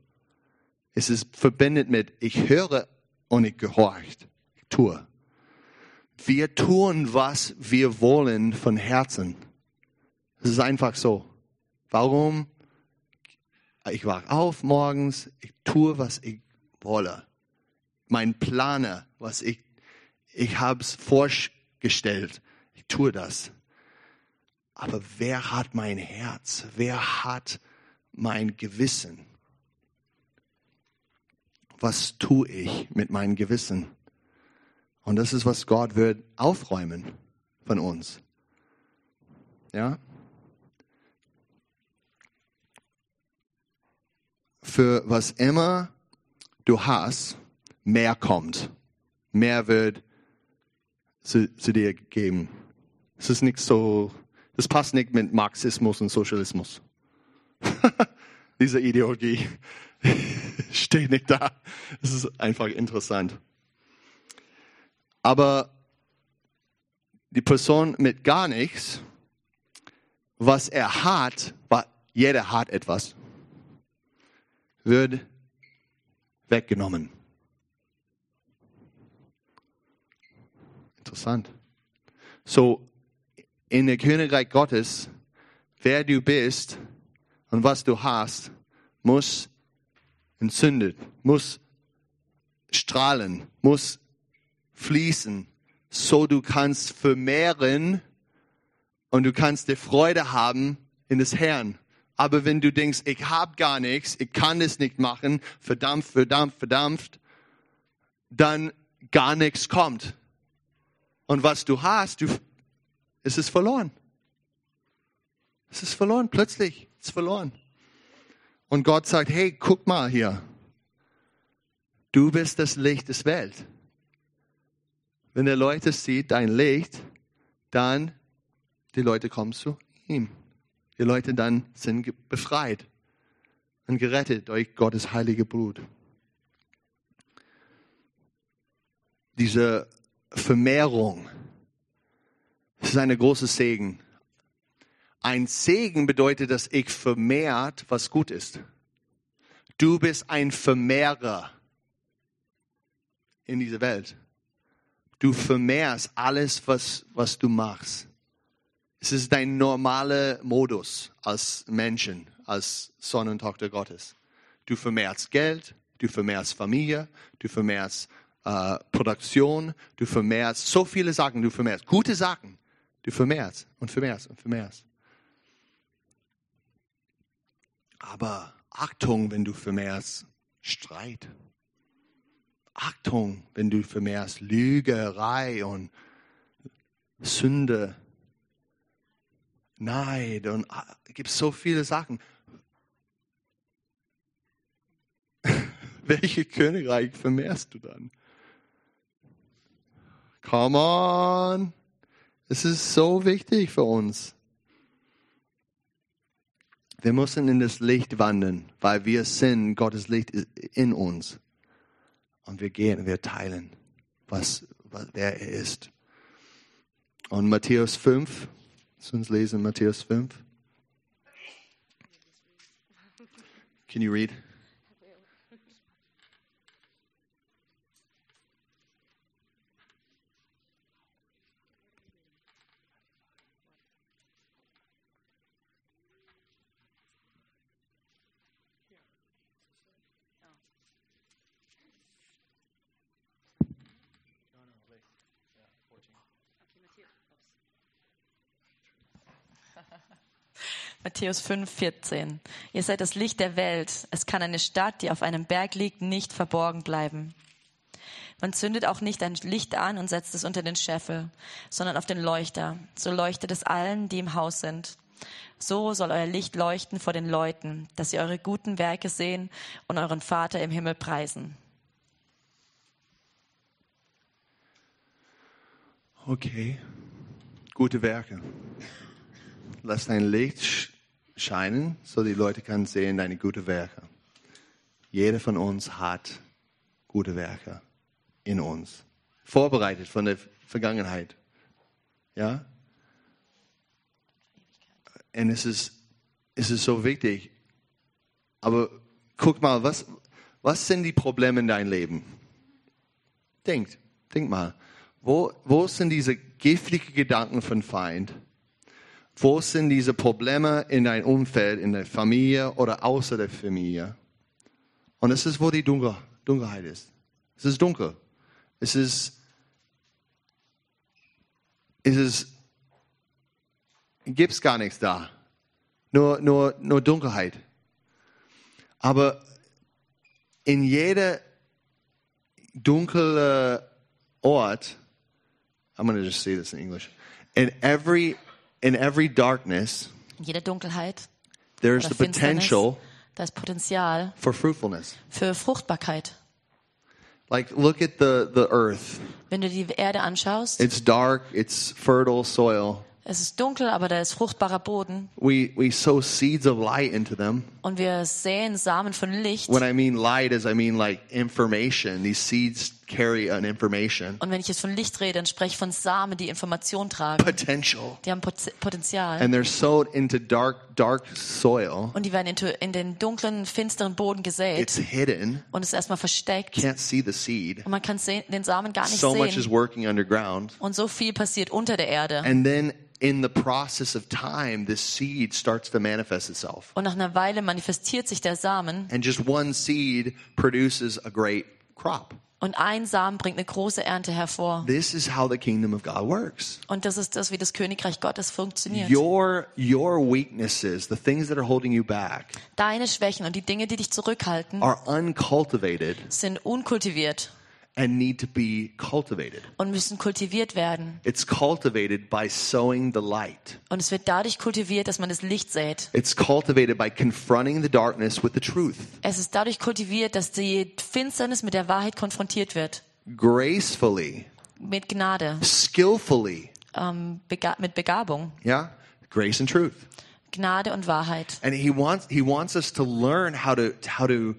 Es ist verbindet mit, ich höre und ich gehorcht. Ich tue. Wir tun, was wir wollen von Herzen. Es ist einfach so. Warum? Ich wach auf morgens, ich tue, was ich wolle. Mein Planer, was ich, ich habe es vorgestellt. Ich tue das. Aber wer hat mein Herz? Wer hat mein Gewissen? Was tue ich mit meinem Gewissen? Und das ist, was Gott wird aufräumen von uns. Ja? Für was immer du hast, mehr kommt. Mehr wird zu, zu dir geben. Es ist nicht so das passt nicht mit Marxismus und Sozialismus. Diese Ideologie steht nicht da. Es ist einfach interessant. Aber die Person mit gar nichts, was er hat, jeder hat etwas, wird weggenommen. Interessant. So, in der Königreich Gottes, wer du bist und was du hast, muss entzündet, muss strahlen, muss fließen, so du kannst vermehren und du kannst die Freude haben in des Herrn. Aber wenn du denkst, ich habe gar nichts, ich kann das nicht machen, verdampft, verdampft, verdampft, dann gar nichts kommt. Und was du hast, du es ist verloren. Es ist verloren, plötzlich. Es ist verloren. Und Gott sagt, hey, guck mal hier. Du bist das Licht des Welt. Wenn der Leute sieht, dein Licht, dann die Leute kommen zu ihm. Die Leute dann sind befreit und gerettet durch Gottes heilige Blut. Diese Vermehrung, ist eine große Segen. Ein Segen bedeutet, dass ich vermehrt, was gut ist. Du bist ein Vermehrer in dieser Welt. Du vermehrst alles, was, was du machst. Es ist dein normaler Modus als Menschen, als Sohn und Tochter Gottes. Du vermehrst Geld, du vermehrst Familie, du vermehrst äh, Produktion, du vermehrst so viele Sachen, du vermehrst gute Sachen. Du vermehrst und vermehrst und vermehrst. Aber Achtung, wenn du vermehrst Streit. Achtung, wenn du vermehrst Lügerei und Sünde, Neid und ah, es gibt so viele Sachen. Welche Königreich vermehrst du dann? Come on. Es ist so wichtig für uns. Wir müssen in das Licht wandern, weil wir sind, Gottes Licht ist in uns. Und wir gehen, wir teilen, was, was wer er ist. Und Matthäus 5, lass uns lesen, Matthäus 5. Can you read? Matthäus 5, 14. Ihr seid das Licht der Welt. Es kann eine Stadt, die auf einem Berg liegt, nicht verborgen bleiben. Man zündet auch nicht ein Licht an und setzt es unter den Scheffel, sondern auf den Leuchter. So leuchtet es allen, die im Haus sind. So soll euer Licht leuchten vor den Leuten, dass sie eure guten Werke sehen und euren Vater im Himmel preisen. Okay, gute Werke. Lass dein Licht scheinen, so die Leute können sehen deine guten Werke. Jeder von uns hat gute Werke in uns. vorbereitet von der Vergangenheit. Ja? Und es ist, es ist so wichtig. Aber guck mal, was, was sind die Probleme in deinem Leben? Denkt, denk mal. Wo, wo sind diese giftigen Gedanken von Feind? Wo sind diese Probleme in deinem Umfeld, in der Familie oder außer der Familie? Und es ist, wo die Dunkel, Dunkelheit ist. Es ist dunkel. Es ist, es ist, gibt's gar nichts da. Nur, nur, nur Dunkelheit. Aber in jeder dunkle Ort, I'm going to just say this in English. In every, in every darkness, In jeder Dunkelheit there's the potential da ist Potenzial for fruitfulness. für Fruchtbarkeit. Like, look at the, the earth. Wenn du die Erde anschaust, It's dark, it's fertile soil. es ist dunkel, aber da ist fruchtbarer Boden We, we sow seeds of light into them. und wir säen Samen von Licht. When I mean light, is I mean like information. These seeds carry an information, Und wenn ich jetzt von Licht rede, dann spreche ich von Samen, die Information tragen. potential. Die haben Pot- Potenzial. And they're sowed into dark, dark soil. Und die werden into- in den dunklen, finsteren Boden gesät It's hidden. und ist erstmal versteckt. Can't see the seed. Und man kann sehen, den Samen gar nicht So much is sehen. working underground. Und so viel passiert unter der Erde. And then in the process of time, this seed starts to manifest itself. Und nach einer Weile manifestiert sich der Samen And just one seed produces a great crop. Und ein Samen bringt eine große Ernte hervor. This is how the kingdom of God works. Und das ist das, wie das Königreich Gottes funktioniert. Your your weaknesses, the things that are holding you back, Deine Schwächen und die Dinge, die dich zurückhalten, are uncultivated sind unkultiviert and need to be cultivated. und müssen kultiviert werden. It's cultivated by sowing the light. Und es wird dadurch kultiviert, dass man das Licht sät. It's cultivated by confronting the darkness with the truth. Es ist dadurch kultiviert, dass die Finsternis mit der Wahrheit konfrontiert wird. Gracefully, Mit Gnade, skillfully. ähm, bega mit Begabung. Yeah? Grace and truth. Gnade und Wahrheit. And he wants he wants us to learn how to how to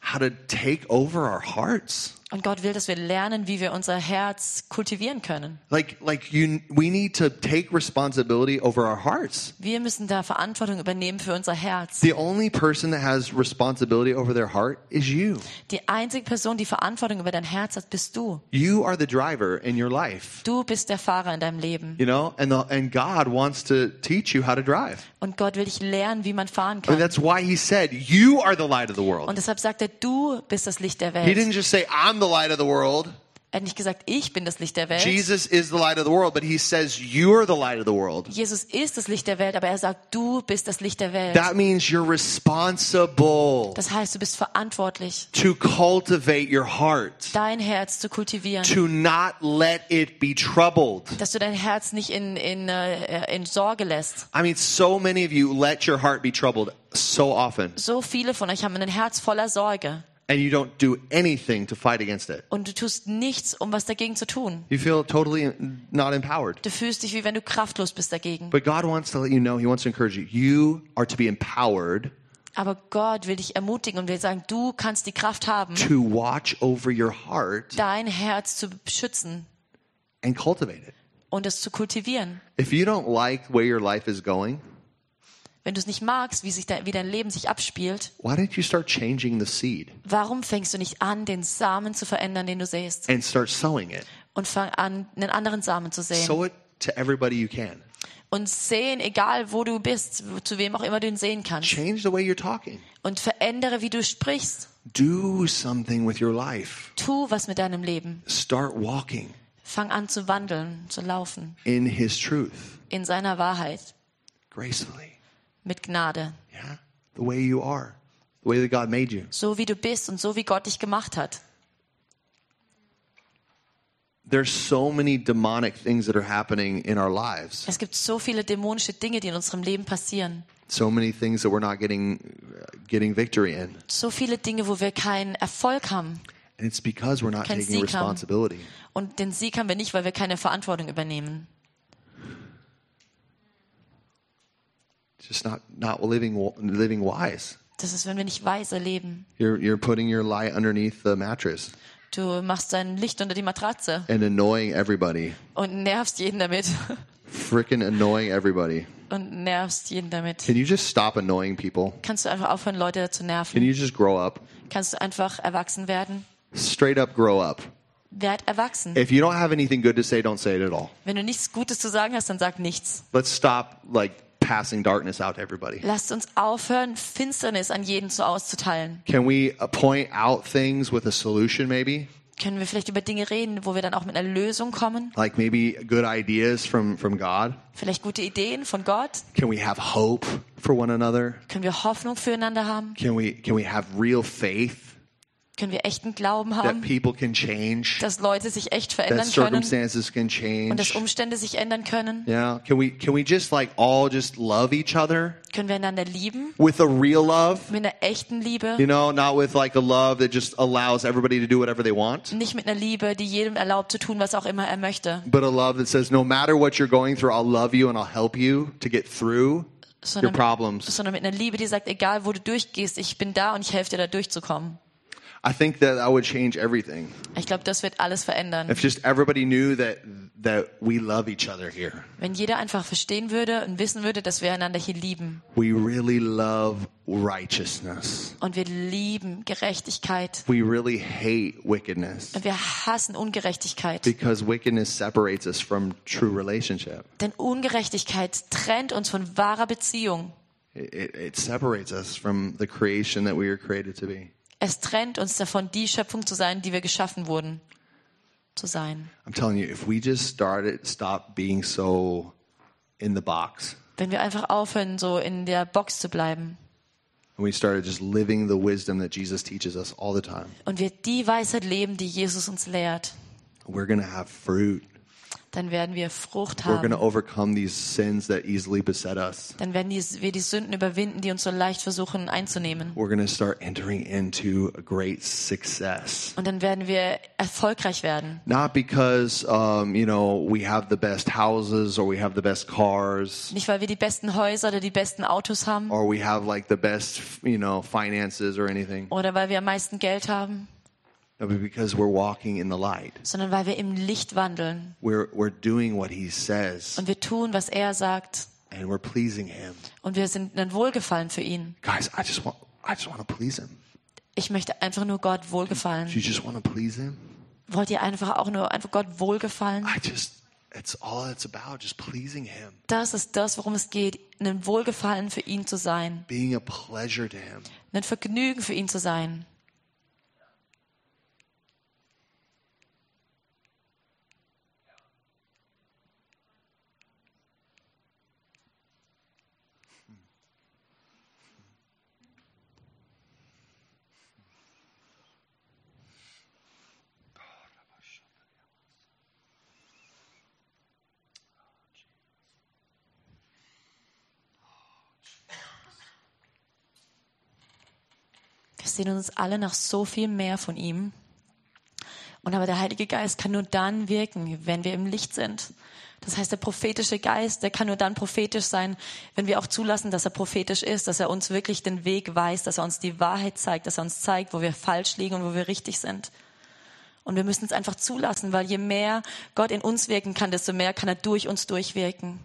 how to take over our hearts. Und Gott will, dass wir lernen, wie wir unser Herz kultivieren können. Like like you we need to take responsibility over our hearts. Wir müssen da Verantwortung übernehmen für unser Herz. The only person that has responsibility over their heart is you. Die einzige Person, die Verantwortung über dein Herz hat, bist du. You are the driver in your life. Du bist der Fahrer in deinem Leben. You know, and the, and God wants to teach you how to drive. Und Gott will dich lernen, wie man fahren And kann. that's why he said, "You are the light of the world." Und deshalb sagt er, du bist das Licht der Welt. He didn't just say, "I'm the light of the world." Er hat nicht gesagt, ich bin das Licht der Welt. Jesus is the light of the world, but he says, "You are the light of the world." Jesus ist das Licht der Welt, aber er sagt, du bist das Licht der Welt. That means you're responsible Das heißt, du bist verantwortlich, to cultivate your heart, dein Herz zu kultivieren. to not let it be troubled. Dass du dein Herz nicht in, in, äh, in Sorge lässt. I mean, so many of you let your heart be troubled so often, So viele von euch haben ein Herz voller Sorge. And you don't do anything to fight against it. Und du tust nichts, um was dagegen zu tun. You feel totally not empowered. Du fühlst dich, wie wenn du kraftlos bist dagegen. But God wants to let you know, He wants to encourage you. You are to be empowered Aber Gott will dich ermutigen und will sagen, du kannst die Kraft haben, to watch over your heart dein Herz zu beschützen and cultivate it. und es zu kultivieren. If you don't like where your life is going, Wenn du es nicht magst, wie, sich de, wie dein Leben sich abspielt, why don't you start changing the seed warum fängst du nicht an, den Samen zu verändern, den du säst? and start sowing it? Und fang an, einen anderen Samen zu säen. Sow it to everybody you can. Und säen, egal wo du bist, zu wem auch immer du ihn sehen kannst. Change the way you're talking. Und verändere, wie du sprichst. Do something with your life. Tu was mit deinem Leben. Start walking Fang an zu wandeln, zu laufen. in His truth In seiner Wahrheit. gracefully. Mit Gnade. Yeah, the way you are, the way that God made you. So wie du bist und so wie Gott dich gemacht hat. There's so many demonic things that are happening in our lives. Es gibt so viele dämonische Dinge, die in unserem Leben passieren. So many things that we're not getting getting victory in. So viele Dinge, wo wir keinen Erfolg haben. And it's because we're not taking responsibility. Und den Sieg haben wir nicht, weil wir keine Verantwortung übernehmen. Just not not living living wise. Das ist, wenn wir nicht weise leben. You're you're putting your light underneath the mattress. Du machst dein Licht unter die Matratze and annoying everybody. und nervst jeden damit. Freaking annoying everybody. Und nervst jeden damit. Can you just stop annoying people? Kannst du einfach aufhören, Leute zu Can nerven? you just grow up? Kannst du einfach erwachsen werden? Straight up grow up. Werd erwachsen. If you don't have anything good to say, don't say it at all. Wenn du nichts Gutes zu sagen hast, dann sag nichts. Let's stop like passing darkness out to everybody. Lasst uns aufhören, Finsternis an jeden so auszuteilen. Can we uh, point out things with a solution maybe? Können wir vielleicht über Dinge reden, wo wir dann auch mit einer Lösung kommen? Like maybe good ideas from from God? Vielleicht gute Ideen von Gott? Can we have hope for one another? Können wir Hoffnung füreinander haben? Can we can we have real faith Können wir echten Glauben haben, change? dass Leute sich echt verändern können und dass? Umstände sich ändern können? Yeah. Can we can we just like all just love each other Können wir einander lieben with a real love? mit einer echten Liebe? You know, not with like a love that just allows everybody to do whatever they want, Nicht mit einer Liebe, die jedem erlaubt zu tun, was auch immer er möchte, but a love that says no matter what you're going through, I'll love you and I'll help you to get through your sondern, problems. sondern mit einer Liebe, die sagt, egal wo du durchgehst, ich bin da und ich helfe dir da durchzukommen. I think that that would change everything. Ich glaube, das wird alles verändern. If just everybody knew that that we love each other here. Wenn jeder einfach verstehen würde und wissen würde, dass wir einander hier lieben. We really love righteousness. Und wir lieben Gerechtigkeit. We really hate wickedness Und wir hassen Ungerechtigkeit. because wickedness separates us from true relationship. Denn Ungerechtigkeit trennt uns von wahrer Beziehung. It, it, separates us from the creation that we were created to be. Es trennt uns davon, die Schöpfung zu sein, die wir geschaffen wurden zu sein. I'm telling you, if we just started, stop being so in the box, Wenn wir einfach aufhören, so in der Box zu bleiben and we started just living the wisdom that Jesus teaches us all the time, und wir die Weisheit leben, die Jesus uns lehrt, we're going to have fruit. Dann werden wir Frucht We're going to haben. overcome these sins that easily beset us. Dann werden die, wir die Sünden überwinden, die uns so leicht versuchen einzunehmen. We're going to start entering into a great success. Und dann werden wir erfolgreich werden. Not because, um, you know, we have the best houses or we have the best cars Nicht, weil wir die besten Häuser oder die besten Autos haben or we have like the best, you know, finances or anything, oder weil wir am meisten Geld haben, because we're walking in the light. sondern weil wir im Licht wandeln We're, we're doing what he says und wir tun, was er sagt and we're pleasing him. und wir sind ein Wohlgefallen für ihn. Guys, I just want, I just want to please him. Ich möchte einfach nur Gott Do wohlgefallen. you just want to please him? Wollt ihr einfach auch nur einfach Gott wohlgefallen? I just, it's all it's about, just pleasing him, Das ist das, worum es geht, ein Wohlgefallen für ihn zu sein, being a pleasure to him. ein Vergnügen für ihn zu sein. Wir sehen uns alle nach so viel mehr von ihm. Und aber der Heilige Geist kann nur dann wirken, wenn wir im Licht sind. Das heißt, der prophetische Geist, der kann nur dann prophetisch sein, wenn wir auch zulassen, dass er prophetisch ist, dass er uns wirklich den Weg weist, dass er uns die Wahrheit zeigt, dass er uns zeigt, wo wir falsch liegen und wo wir richtig sind. Und wir müssen es einfach zulassen, weil je mehr Gott in uns wirken kann, desto mehr kann er durch uns durchwirken.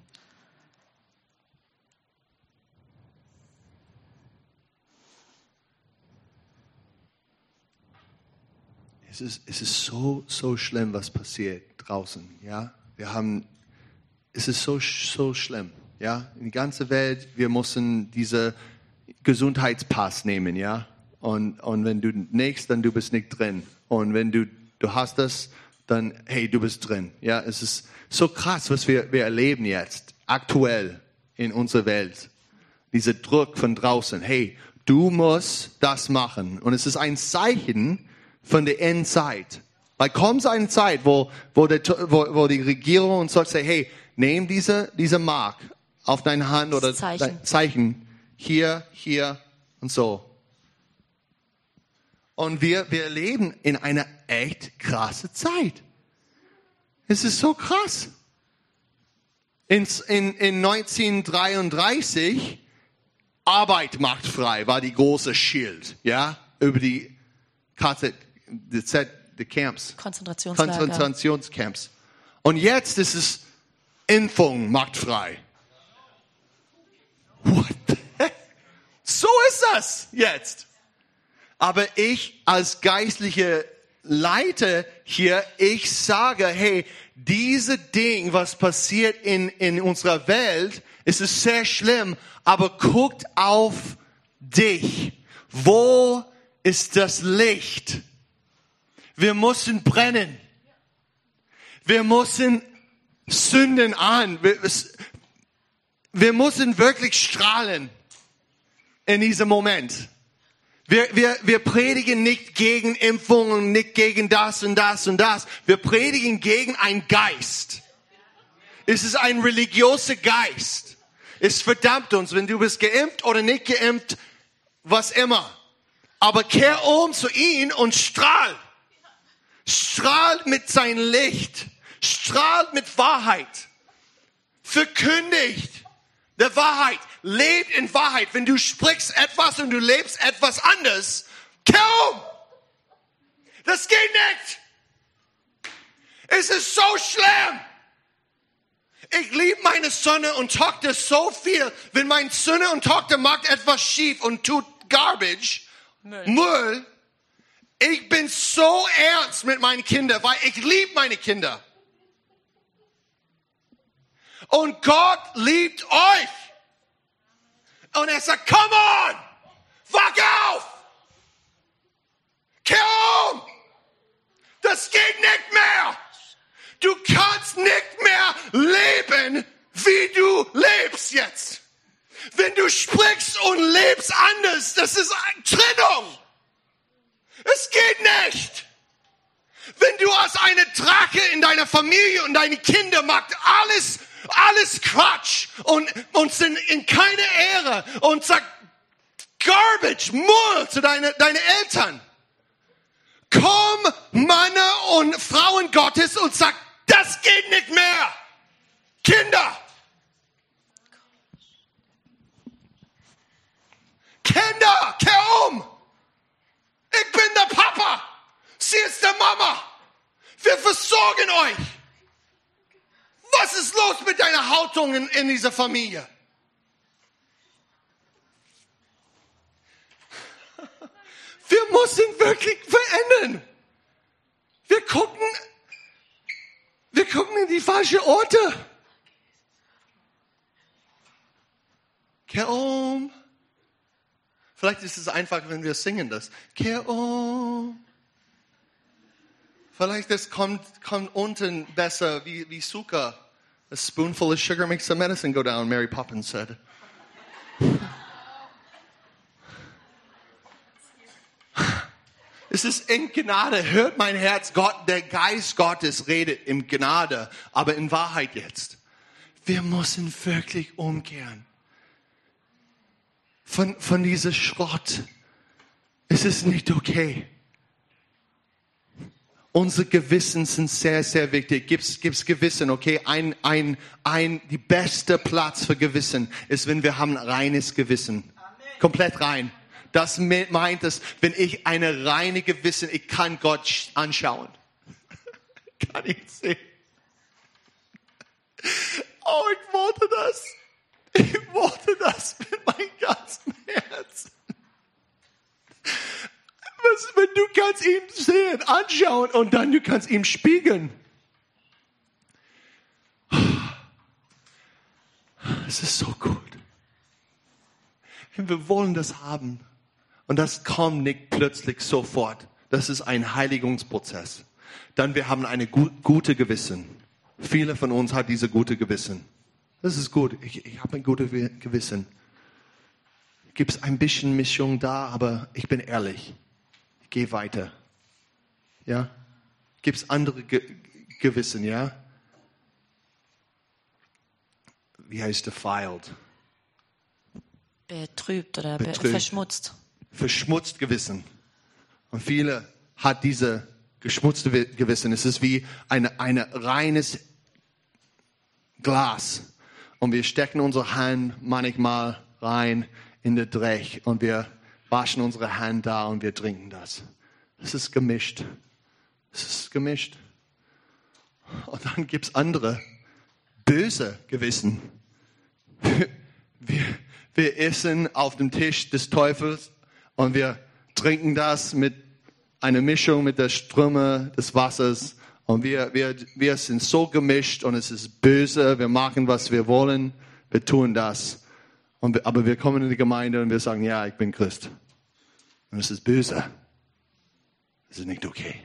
Es ist, es ist so, so schlimm, was passiert draußen, ja. Wir haben, es ist so, so schlimm, ja. In die ganze Welt, wir müssen diese Gesundheitspass nehmen, ja. Und, und wenn du nicht, dann du bist nicht drin. Und wenn du, du hast das, dann, hey, du bist drin, ja. Es ist so krass, was wir, wir erleben jetzt, aktuell in unserer Welt. Dieser Druck von draußen, hey, du musst das machen. Und es ist ein Zeichen, von der Endzeit. Weil kommt eine Zeit, wo, wo, der, wo, wo die Regierung uns sagt, hey, nimm diese, diese Mark auf deine Hand oder Zeichen. dein Zeichen hier, hier und so. Und wir, wir leben in einer echt krasse Zeit. Es ist so krass. In, in, in 1933 Arbeit macht frei war die große Schild, ja, über die KZ, die Z, the camps. Konzentrationslager. Konzentrationscamps. Und jetzt ist es Impfung macht frei. What the heck? So ist das jetzt. Aber ich als geistliche Leiter hier, ich sage, hey, diese Ding, was passiert in, in unserer Welt, es ist sehr schlimm, aber guckt auf dich. Wo ist das Licht? Wir müssen brennen. Wir müssen Sünden an. Wir, wir müssen wirklich strahlen in diesem Moment. Wir, wir, wir predigen nicht gegen Impfungen, nicht gegen das und das und das. Wir predigen gegen einen Geist. Es ist ein religiöser Geist. Es verdammt uns, wenn du bist geimpft oder nicht geimpft, was immer. Aber kehr um zu ihm und strahl. Strahlt mit sein Licht. Strahlt mit Wahrheit. Verkündigt der Wahrheit. Lebt in Wahrheit. Wenn du sprichst etwas und du lebst etwas anders, kehr um. Das geht nicht. Es ist so schlimm. Ich liebe meine Sonne und Tochter so viel. Wenn mein Sonne und Tochter macht etwas schief und tut Garbage, Müll. Müll, ich bin so ernst mit meinen Kindern, weil ich liebe meine Kinder. Und Gott liebt euch. Und er sagt, come on, wach auf, kehr um. Das geht nicht mehr. Du kannst nicht mehr leben, wie du lebst jetzt. Wenn du sprichst und lebst anders, das ist Trennung. Es geht nicht. Wenn du als eine Drache in deiner Familie und deine Kinder macht alles, alles Quatsch und, und sind in keine Ehre und sagt Garbage, Müll zu deinen deine Eltern. Komm, Männer und Frauen Gottes und sag, das geht nicht mehr. Kinder, kehr um. Ich bin der Papa. Sie ist der Mama. Versorgen euch. Was ist los mit deiner Haltung in, in dieser Familie? Wir müssen wirklich verändern. Wir gucken, wir gucken in die falsche Orte. Kehr um. Vielleicht ist es einfach, wenn wir singen das. Kehr um. Vielleicht das kommt, kommt unten besser wie, wie Zucker. A spoonful of sugar makes the medicine go down, Mary Poppins said. Es ist in Gnade. Hört mein Herz. Gott, der Geist Gottes redet in Gnade, aber in Wahrheit jetzt. Wir müssen wirklich umkehren. Von, von dieser Schrott. Es ist nicht okay. Unsere Gewissen sind sehr, sehr wichtig. Gibt's, gibt's Gewissen, okay? Ein, ein, ein, die beste Platz für Gewissen ist, wenn wir haben ein reines Gewissen. Komplett rein. Das me- meint es, wenn ich eine reine Gewissen, ich kann Gott sch- anschauen. kann ich sehen. Oh, ich wollte das. Ich wollte das mit meinem ganzen Herzen. Was, wenn du kannst ihn sehen, anschauen und dann du kannst ihm spiegeln. Es ist so gut. Wir wollen das haben. Und das kommt nicht plötzlich sofort. Das ist ein Heiligungsprozess. Dann wir haben eine gu gute Gewissen. Viele von uns hat diese gute Gewissen. Das ist gut. Ich, ich habe ein gutes Gewissen. Gibt es ein bisschen Mischung da, aber ich bin ehrlich. Gehe weiter. Ja? Gibt es andere Ge Gewissen, ja? Wie heißt defiled? Betrübt oder be Betrübt. verschmutzt. verschmutzt Gewissen. Und viele hat diese geschmutzte Wi- Gewissen. Es ist wie eine, eine reines Glas. Und wir stecken unsere Hand manchmal rein in den Dreck und wir waschen unsere Hand da und wir trinken das. Es ist gemischt. Es ist gemischt. Und dann gibt es andere böse Gewissen. Wir, wir, essen auf dem Tisch des Teufels und wir trinken das mit einer Mischung mit der Ströme des Wassers. Und wir, wir, wir sind so gemischt und es ist böse. Wir machen, was wir wollen. Wir tun das. Und aber wir kommen in die Gemeinde und wir sagen, ja, ich bin Christ. Und es ist böse. Es ist nicht okay.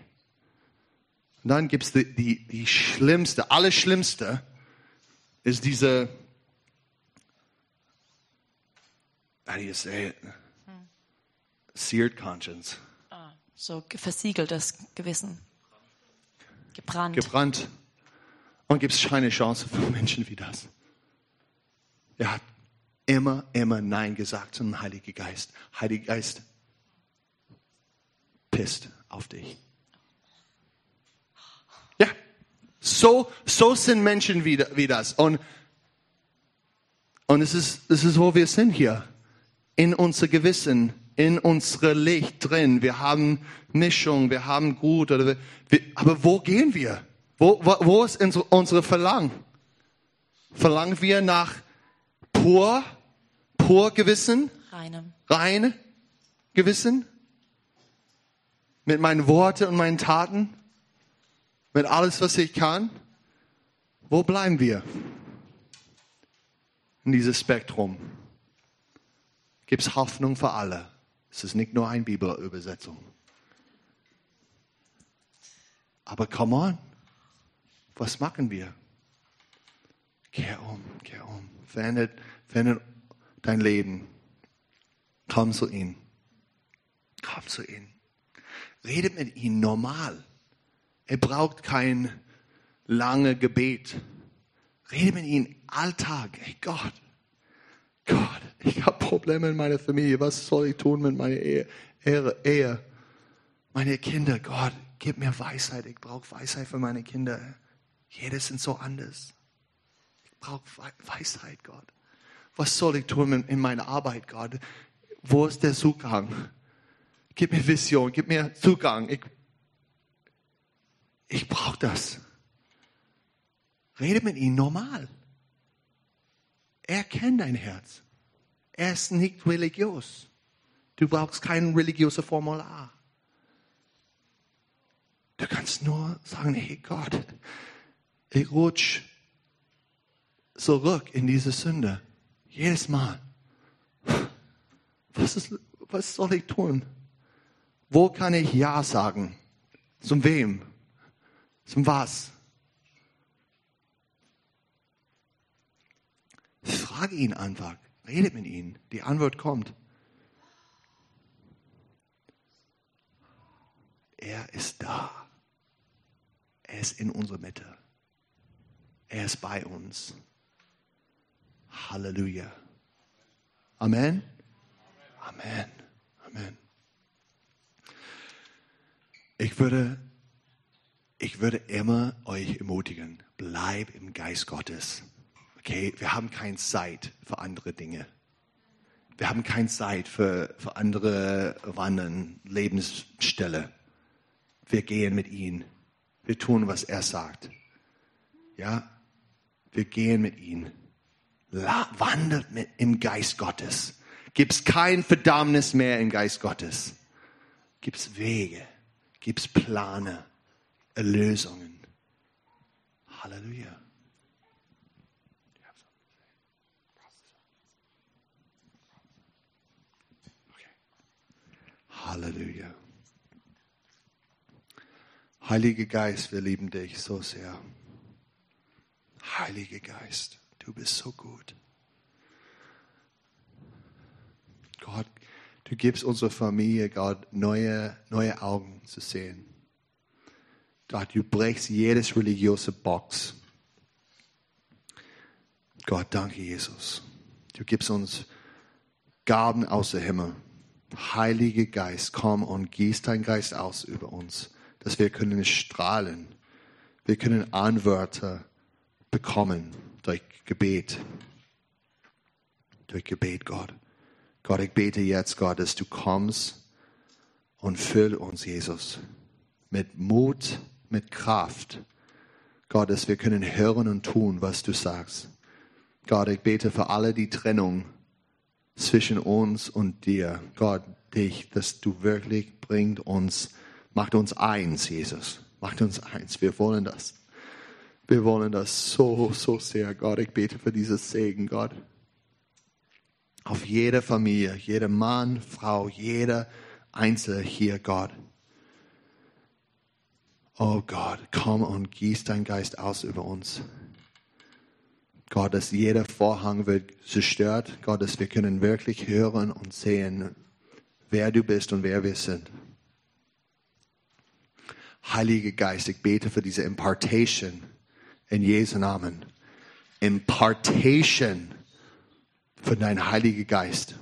Und dann gibt es die, die, die schlimmste, allerschlimmste, ist diese, how do you say it? Seared conscience. So versiegeltes Gewissen. Gebrannt. Gebrannt. Und gibt es keine Chance für Menschen wie das. Er hat immer, immer Nein gesagt zum Heiligen Geist. Heiliger Geist pisst auf dich. Ja, so, so sind Menschen wie, wie das. Und, und es, ist, es ist, wo wir sind hier. In unser Gewissen, in unsere Licht drin. Wir haben Mischung, wir haben gut. Oder wir, wir, aber wo gehen wir? Wo, wo, wo ist unsere Verlangen? Verlangen wir nach pur, pur Gewissen? Reinem. Rein Gewissen? Mit meinen Worten und meinen Taten? Mit alles, was ich kann? Wo bleiben wir? In diesem Spektrum. Gibt es Hoffnung für alle? Es ist nicht nur eine Bibelübersetzung. Aber come on. Was machen wir? Kehr um, kehr um. Verändert, verändert dein Leben. Komm zu ihm. Komm zu ihm. Redet mit ihm normal. Er braucht kein lange Gebet. Rede mit ihm Alltag. Hey Gott, Gott, ich habe Probleme in meiner Familie. Was soll ich tun mit meiner Ehe? Ehe? Meine Kinder, Gott, gib mir Weisheit. Ich brauche Weisheit für meine Kinder. Jedes sind so anders. Brauche Weisheit, Gott. Was soll ich tun in meiner Arbeit, Gott? Wo ist der Zugang? Gib mir Vision, gib mir Zugang. Ich, ich brauche das. Rede mit ihm normal. Er kennt dein Herz. Er ist nicht religiös. Du brauchst kein religiöses Formular. Du kannst nur sagen, hey Gott, ich rutsch zurück in diese Sünde. Jedes Mal. Was, ist, was soll ich tun? Wo kann ich Ja sagen? Zum wem? Zum was? Frage ihn einfach. Redet mit ihm. Die Antwort kommt. Er ist da. Er ist in unserer Mitte. Er ist bei uns. Halleluja. Amen. Amen. Amen. Ich würde, ich würde immer euch ermutigen, bleib im Geist Gottes. Okay, wir haben keine Zeit für andere Dinge. Wir haben keine Zeit für, für andere Wandern, Lebensstelle. Wir gehen mit ihm. Wir tun, was er sagt. Ja, wir gehen mit ihm. Wandelt im Geist Gottes. Gibt's kein Verdammnis mehr im Geist Gottes. Gibt's Wege, gibt's Plane, Erlösungen. Halleluja. Halleluja. Heiliger Geist, wir lieben dich so sehr. Heiliger Geist, du bist so gut. Gott, du gibst unserer Familie, Gott, neue, neue Augen zu sehen. Gott, du brichst jedes religiöse Box. Gott, danke Jesus. Du gibst uns Gaben aus dem Himmel. Heiliger Geist, komm und gieß dein Geist aus über uns, dass wir können strahlen. Wir können Antworten bekommen Gebet. Durch Gebet, Gott. Gott, ich bete jetzt, Gott, dass du kommst und füll uns, Jesus. mit Mut, mit Kraft. Gott, dass wir können hören und tun, was du sagst. Gott, ich bete für alle die Trennung zwischen uns und dir. Gott, dich, dass du wirklich bringt uns, macht uns eins, Jesus. Macht uns eins. Wir wollen das. Wir wollen das so, so sehr, Gott. Ich bete für dieses Segen, Gott. Auf jede Familie, jeder Mann, Frau, jeder Einzelne hier, Gott. Oh Gott, komm und gieß dein Geist aus über uns. Gott, dass jeder Vorhang wird zerstört. Gott, dass wir können wirklich hören und sehen, wer du bist und wer wir sind. Heiliger Geist, ich bete für diese Impartation in Jesu Namen. Impartation für deinen Heiligen Geist.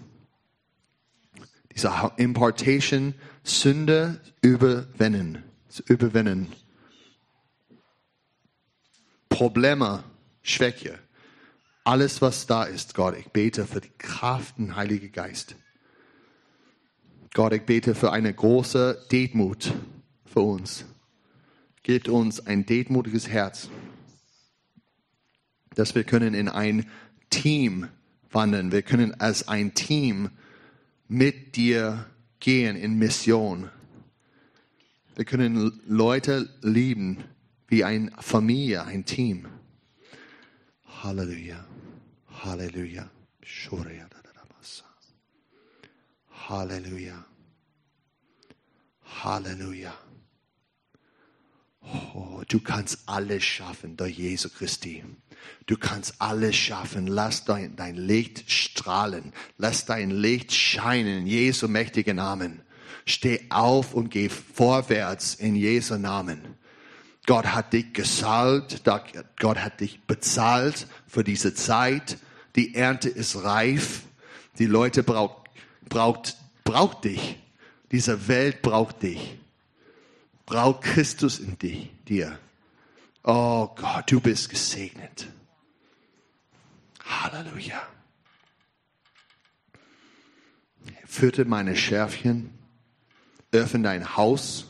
Diese Impartation, Sünde überwinden überwinden. Probleme, Schwäche, alles was da ist, Gott, ich bete für die Kraft und Heilige Geist. Gott, ich bete für eine große Demut für uns. Gebt uns ein demutiges Herz, dass wir können in ein Team wandern. Wir können als ein Team mit dir gehen in Mission. Wir können Leute lieben wie eine Familie, ein Team. Halleluja. Halleluja. Halleluja. Halleluja. Oh, du kannst alles schaffen durch Jesu Christi. Du kannst alles schaffen. Lass dein, dein Licht strahlen. Lass dein Licht scheinen in Jesu mächtigen Namen. Steh auf und geh vorwärts in Jesu Namen. Gott hat dich gesalbt, Gott hat dich bezahlt für diese Zeit. Die Ernte ist reif. Die Leute braucht, braucht, braucht dich. Diese Welt braucht dich. Braucht Christus in dir. Oh Gott, du bist gesegnet. Halleluja. Führte meine Schärfchen öffne dein Haus,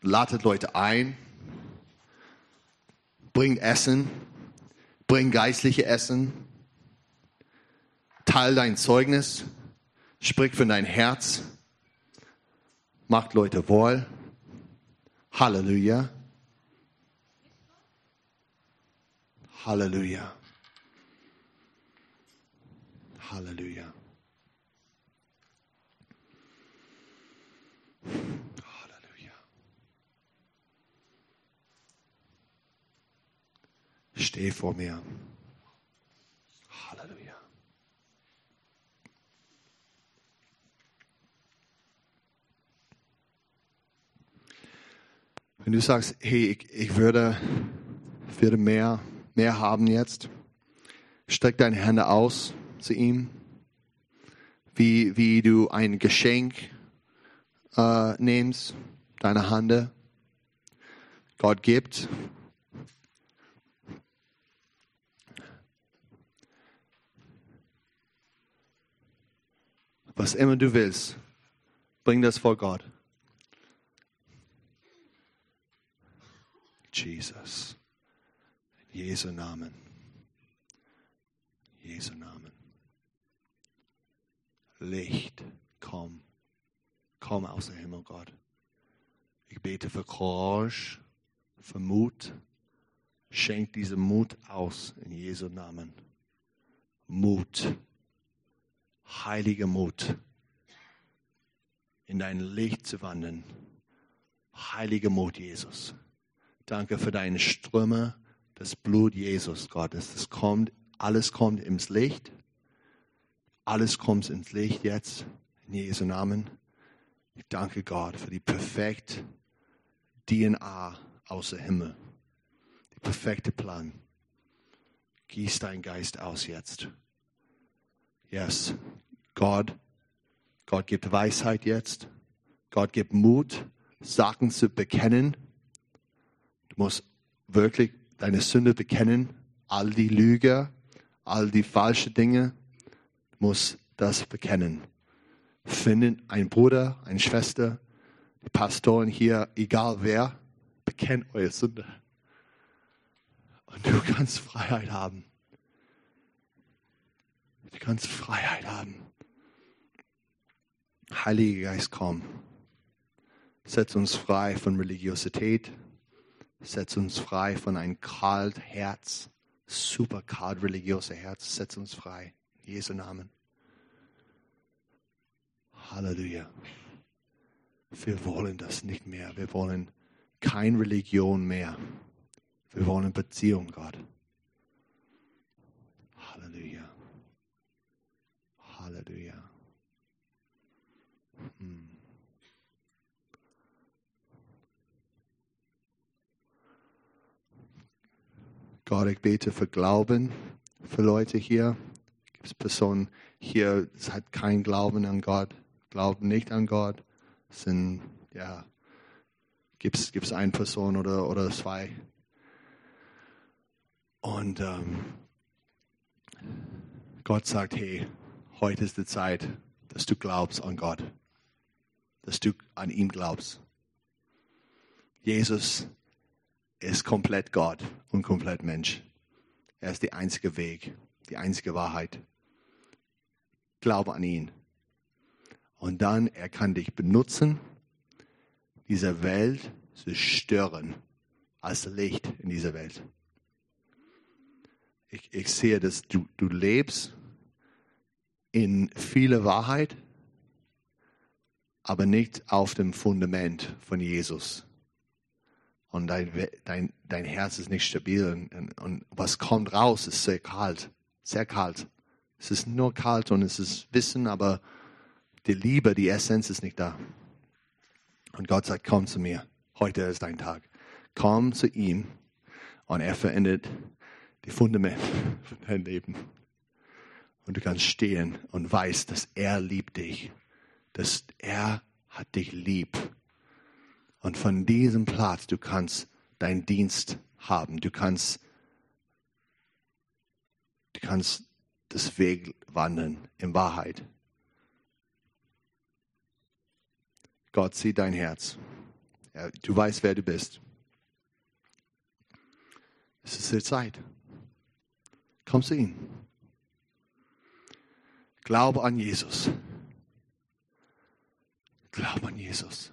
ladet Leute ein, bringt Essen, bring geistliche Essen, teil dein Zeugnis, sprich von dein Herz, macht Leute wohl. Halleluja. Halleluja. Halleluja. Halleluja. Steh vor mir. Halleluja. Wenn du sagst, hey, ich, ich würde, würde mehr, mehr haben jetzt, streck deine Hände aus zu ihm, wie, wie du ein Geschenk äh, nimmst, deine Hand, Gott gibt. Was immer du willst, bring das vor Gott. Jesus. In Jesu Namen. Jesu Namen. Licht, komm. Komm aus dem Himmel, Gott. Ich bete für Courage, für Mut. Schenk diesen Mut aus in Jesu Namen. Mut. Heiliger Mut. In dein Licht zu wandeln. Heiliger Mut, Jesus. Danke für deine Ströme, das Blut Jesus, Gott. Es kommt, alles kommt ins Licht. Alles kommt ins Licht jetzt. In Jesu Namen. Ich danke Gott für die perfekte DNA aus dem Himmel. Die perfekte Plan. Gieß dein Geist aus jetzt. Yes. Gott, Gott gibt Weisheit jetzt. Gott gibt Mut, Sachen zu bekennen. Musst wirklich deine Sünde bekennen. All die Lüge, all die falschen Dinge. Musst das bekennen finden einen Bruder, eine Schwester, Pastoren hier, egal wer, bekennt eure Sünde. Und du kannst Freiheit haben. Du kannst Freiheit haben. Heiliger Geist, komm. Setz uns frei von Religiosität. Setz uns frei von einem kalt Herz. Super kalt religiöser Herz. Setz uns frei. In Jesu Namen. Halleluja. Wir wollen das nicht mehr. Wir wollen keine Religion mehr. Wir wollen Beziehung, Gott. Halleluja. Halleluja. Gott, ich bete für Glauben für Leute hier. Gibt es Personen hier, die hat kein Glauben an Gott, glauben nicht an Gott, sind, ja, gibt es eine Person oder, oder zwei. Und ähm, Gott sagt, hey, heute ist die Zeit, dass du glaubst an Gott, dass du an ihn glaubst. Jesus ist komplett Gott und komplett Mensch. Er ist der einzige Weg, die einzige Wahrheit. Glaube an ihn. Und dann, er kann dich benutzen, diese Welt zu stören, als Licht in dieser Welt. Ich, ich sehe, dass du, du lebst in viele Wahrheit, aber nicht auf dem Fundament von Jesus. Und dein, dein, dein Herz ist nicht stabil und, und was kommt raus ist sehr kalt, sehr kalt. Es ist nur kalt und es ist Wissen, aber die Liebe, die Essenz ist nicht da. Und Gott sagt, komm zu mir. Heute ist dein Tag. Komm zu ihm und er verändert die Fundamente von deinem Leben. Und du kannst stehen und weißt, dass er liebt dich. Dass er hat dich lieb. Und von diesem Platz, du kannst deinen Dienst haben. Du kannst, du kannst das Weg wandern in Wahrheit. Gott sieht dein Herz. Du weißt, wer du bist. Es ist die Zeit. Komm zu ihm. Glaube an Jesus. Glaube an Jesus.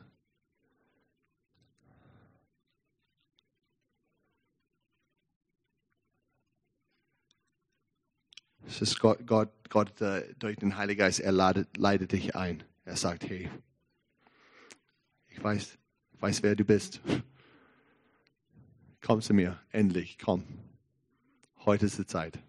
Es ist Gott, Gott, Gott äh, durch den Heiligen Geist, er leitet, leitet dich ein. Er sagt, hey, ich weiß, ich weiß, wer du bist. Komm zu mir, endlich, komm. Heute ist die Zeit.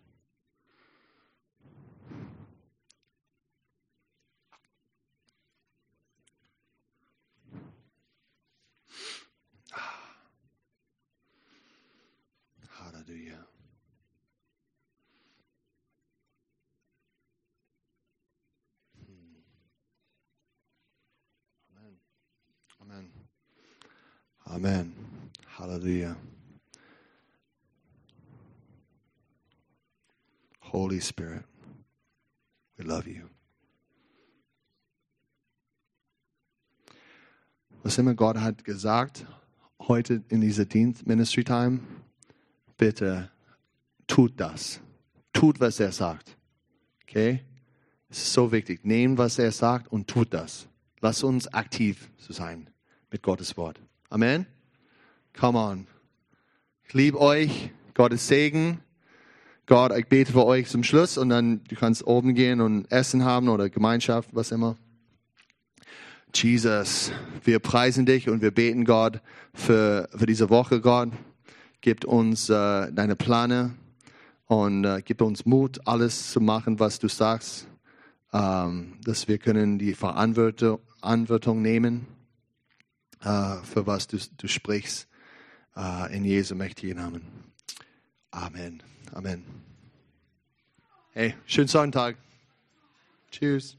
Halleluja. Amen. Amen. Amen. Hallelujah. Holy Spirit, we love you. Was immer Gott hat gesagt, heute in dieser Dienst Ministry Time, bitte tut das. Tut, was er sagt. Okay? Es ist so wichtig. Nehmt, was er sagt und tut das. Lass uns aktiv sein mit Gottes Wort. Amen. Come on. Ich liebe euch. Gottes Segen. Gott, ich bete für euch zum Schluss und dann du kannst oben gehen und Essen haben oder Gemeinschaft, was immer. Jesus, wir preisen dich und wir beten Gott für, für diese Woche, Gott. Gib uns äh, deine Pläne und äh, gib uns Mut, alles zu machen, was du sagst, ähm, dass wir können die Verantwortung, nehmen äh, für was du, du sprichst. Äh, in Jesu mächtigen Namen. Amen. Amen. Hey, schönen Sonntag. Tschüss.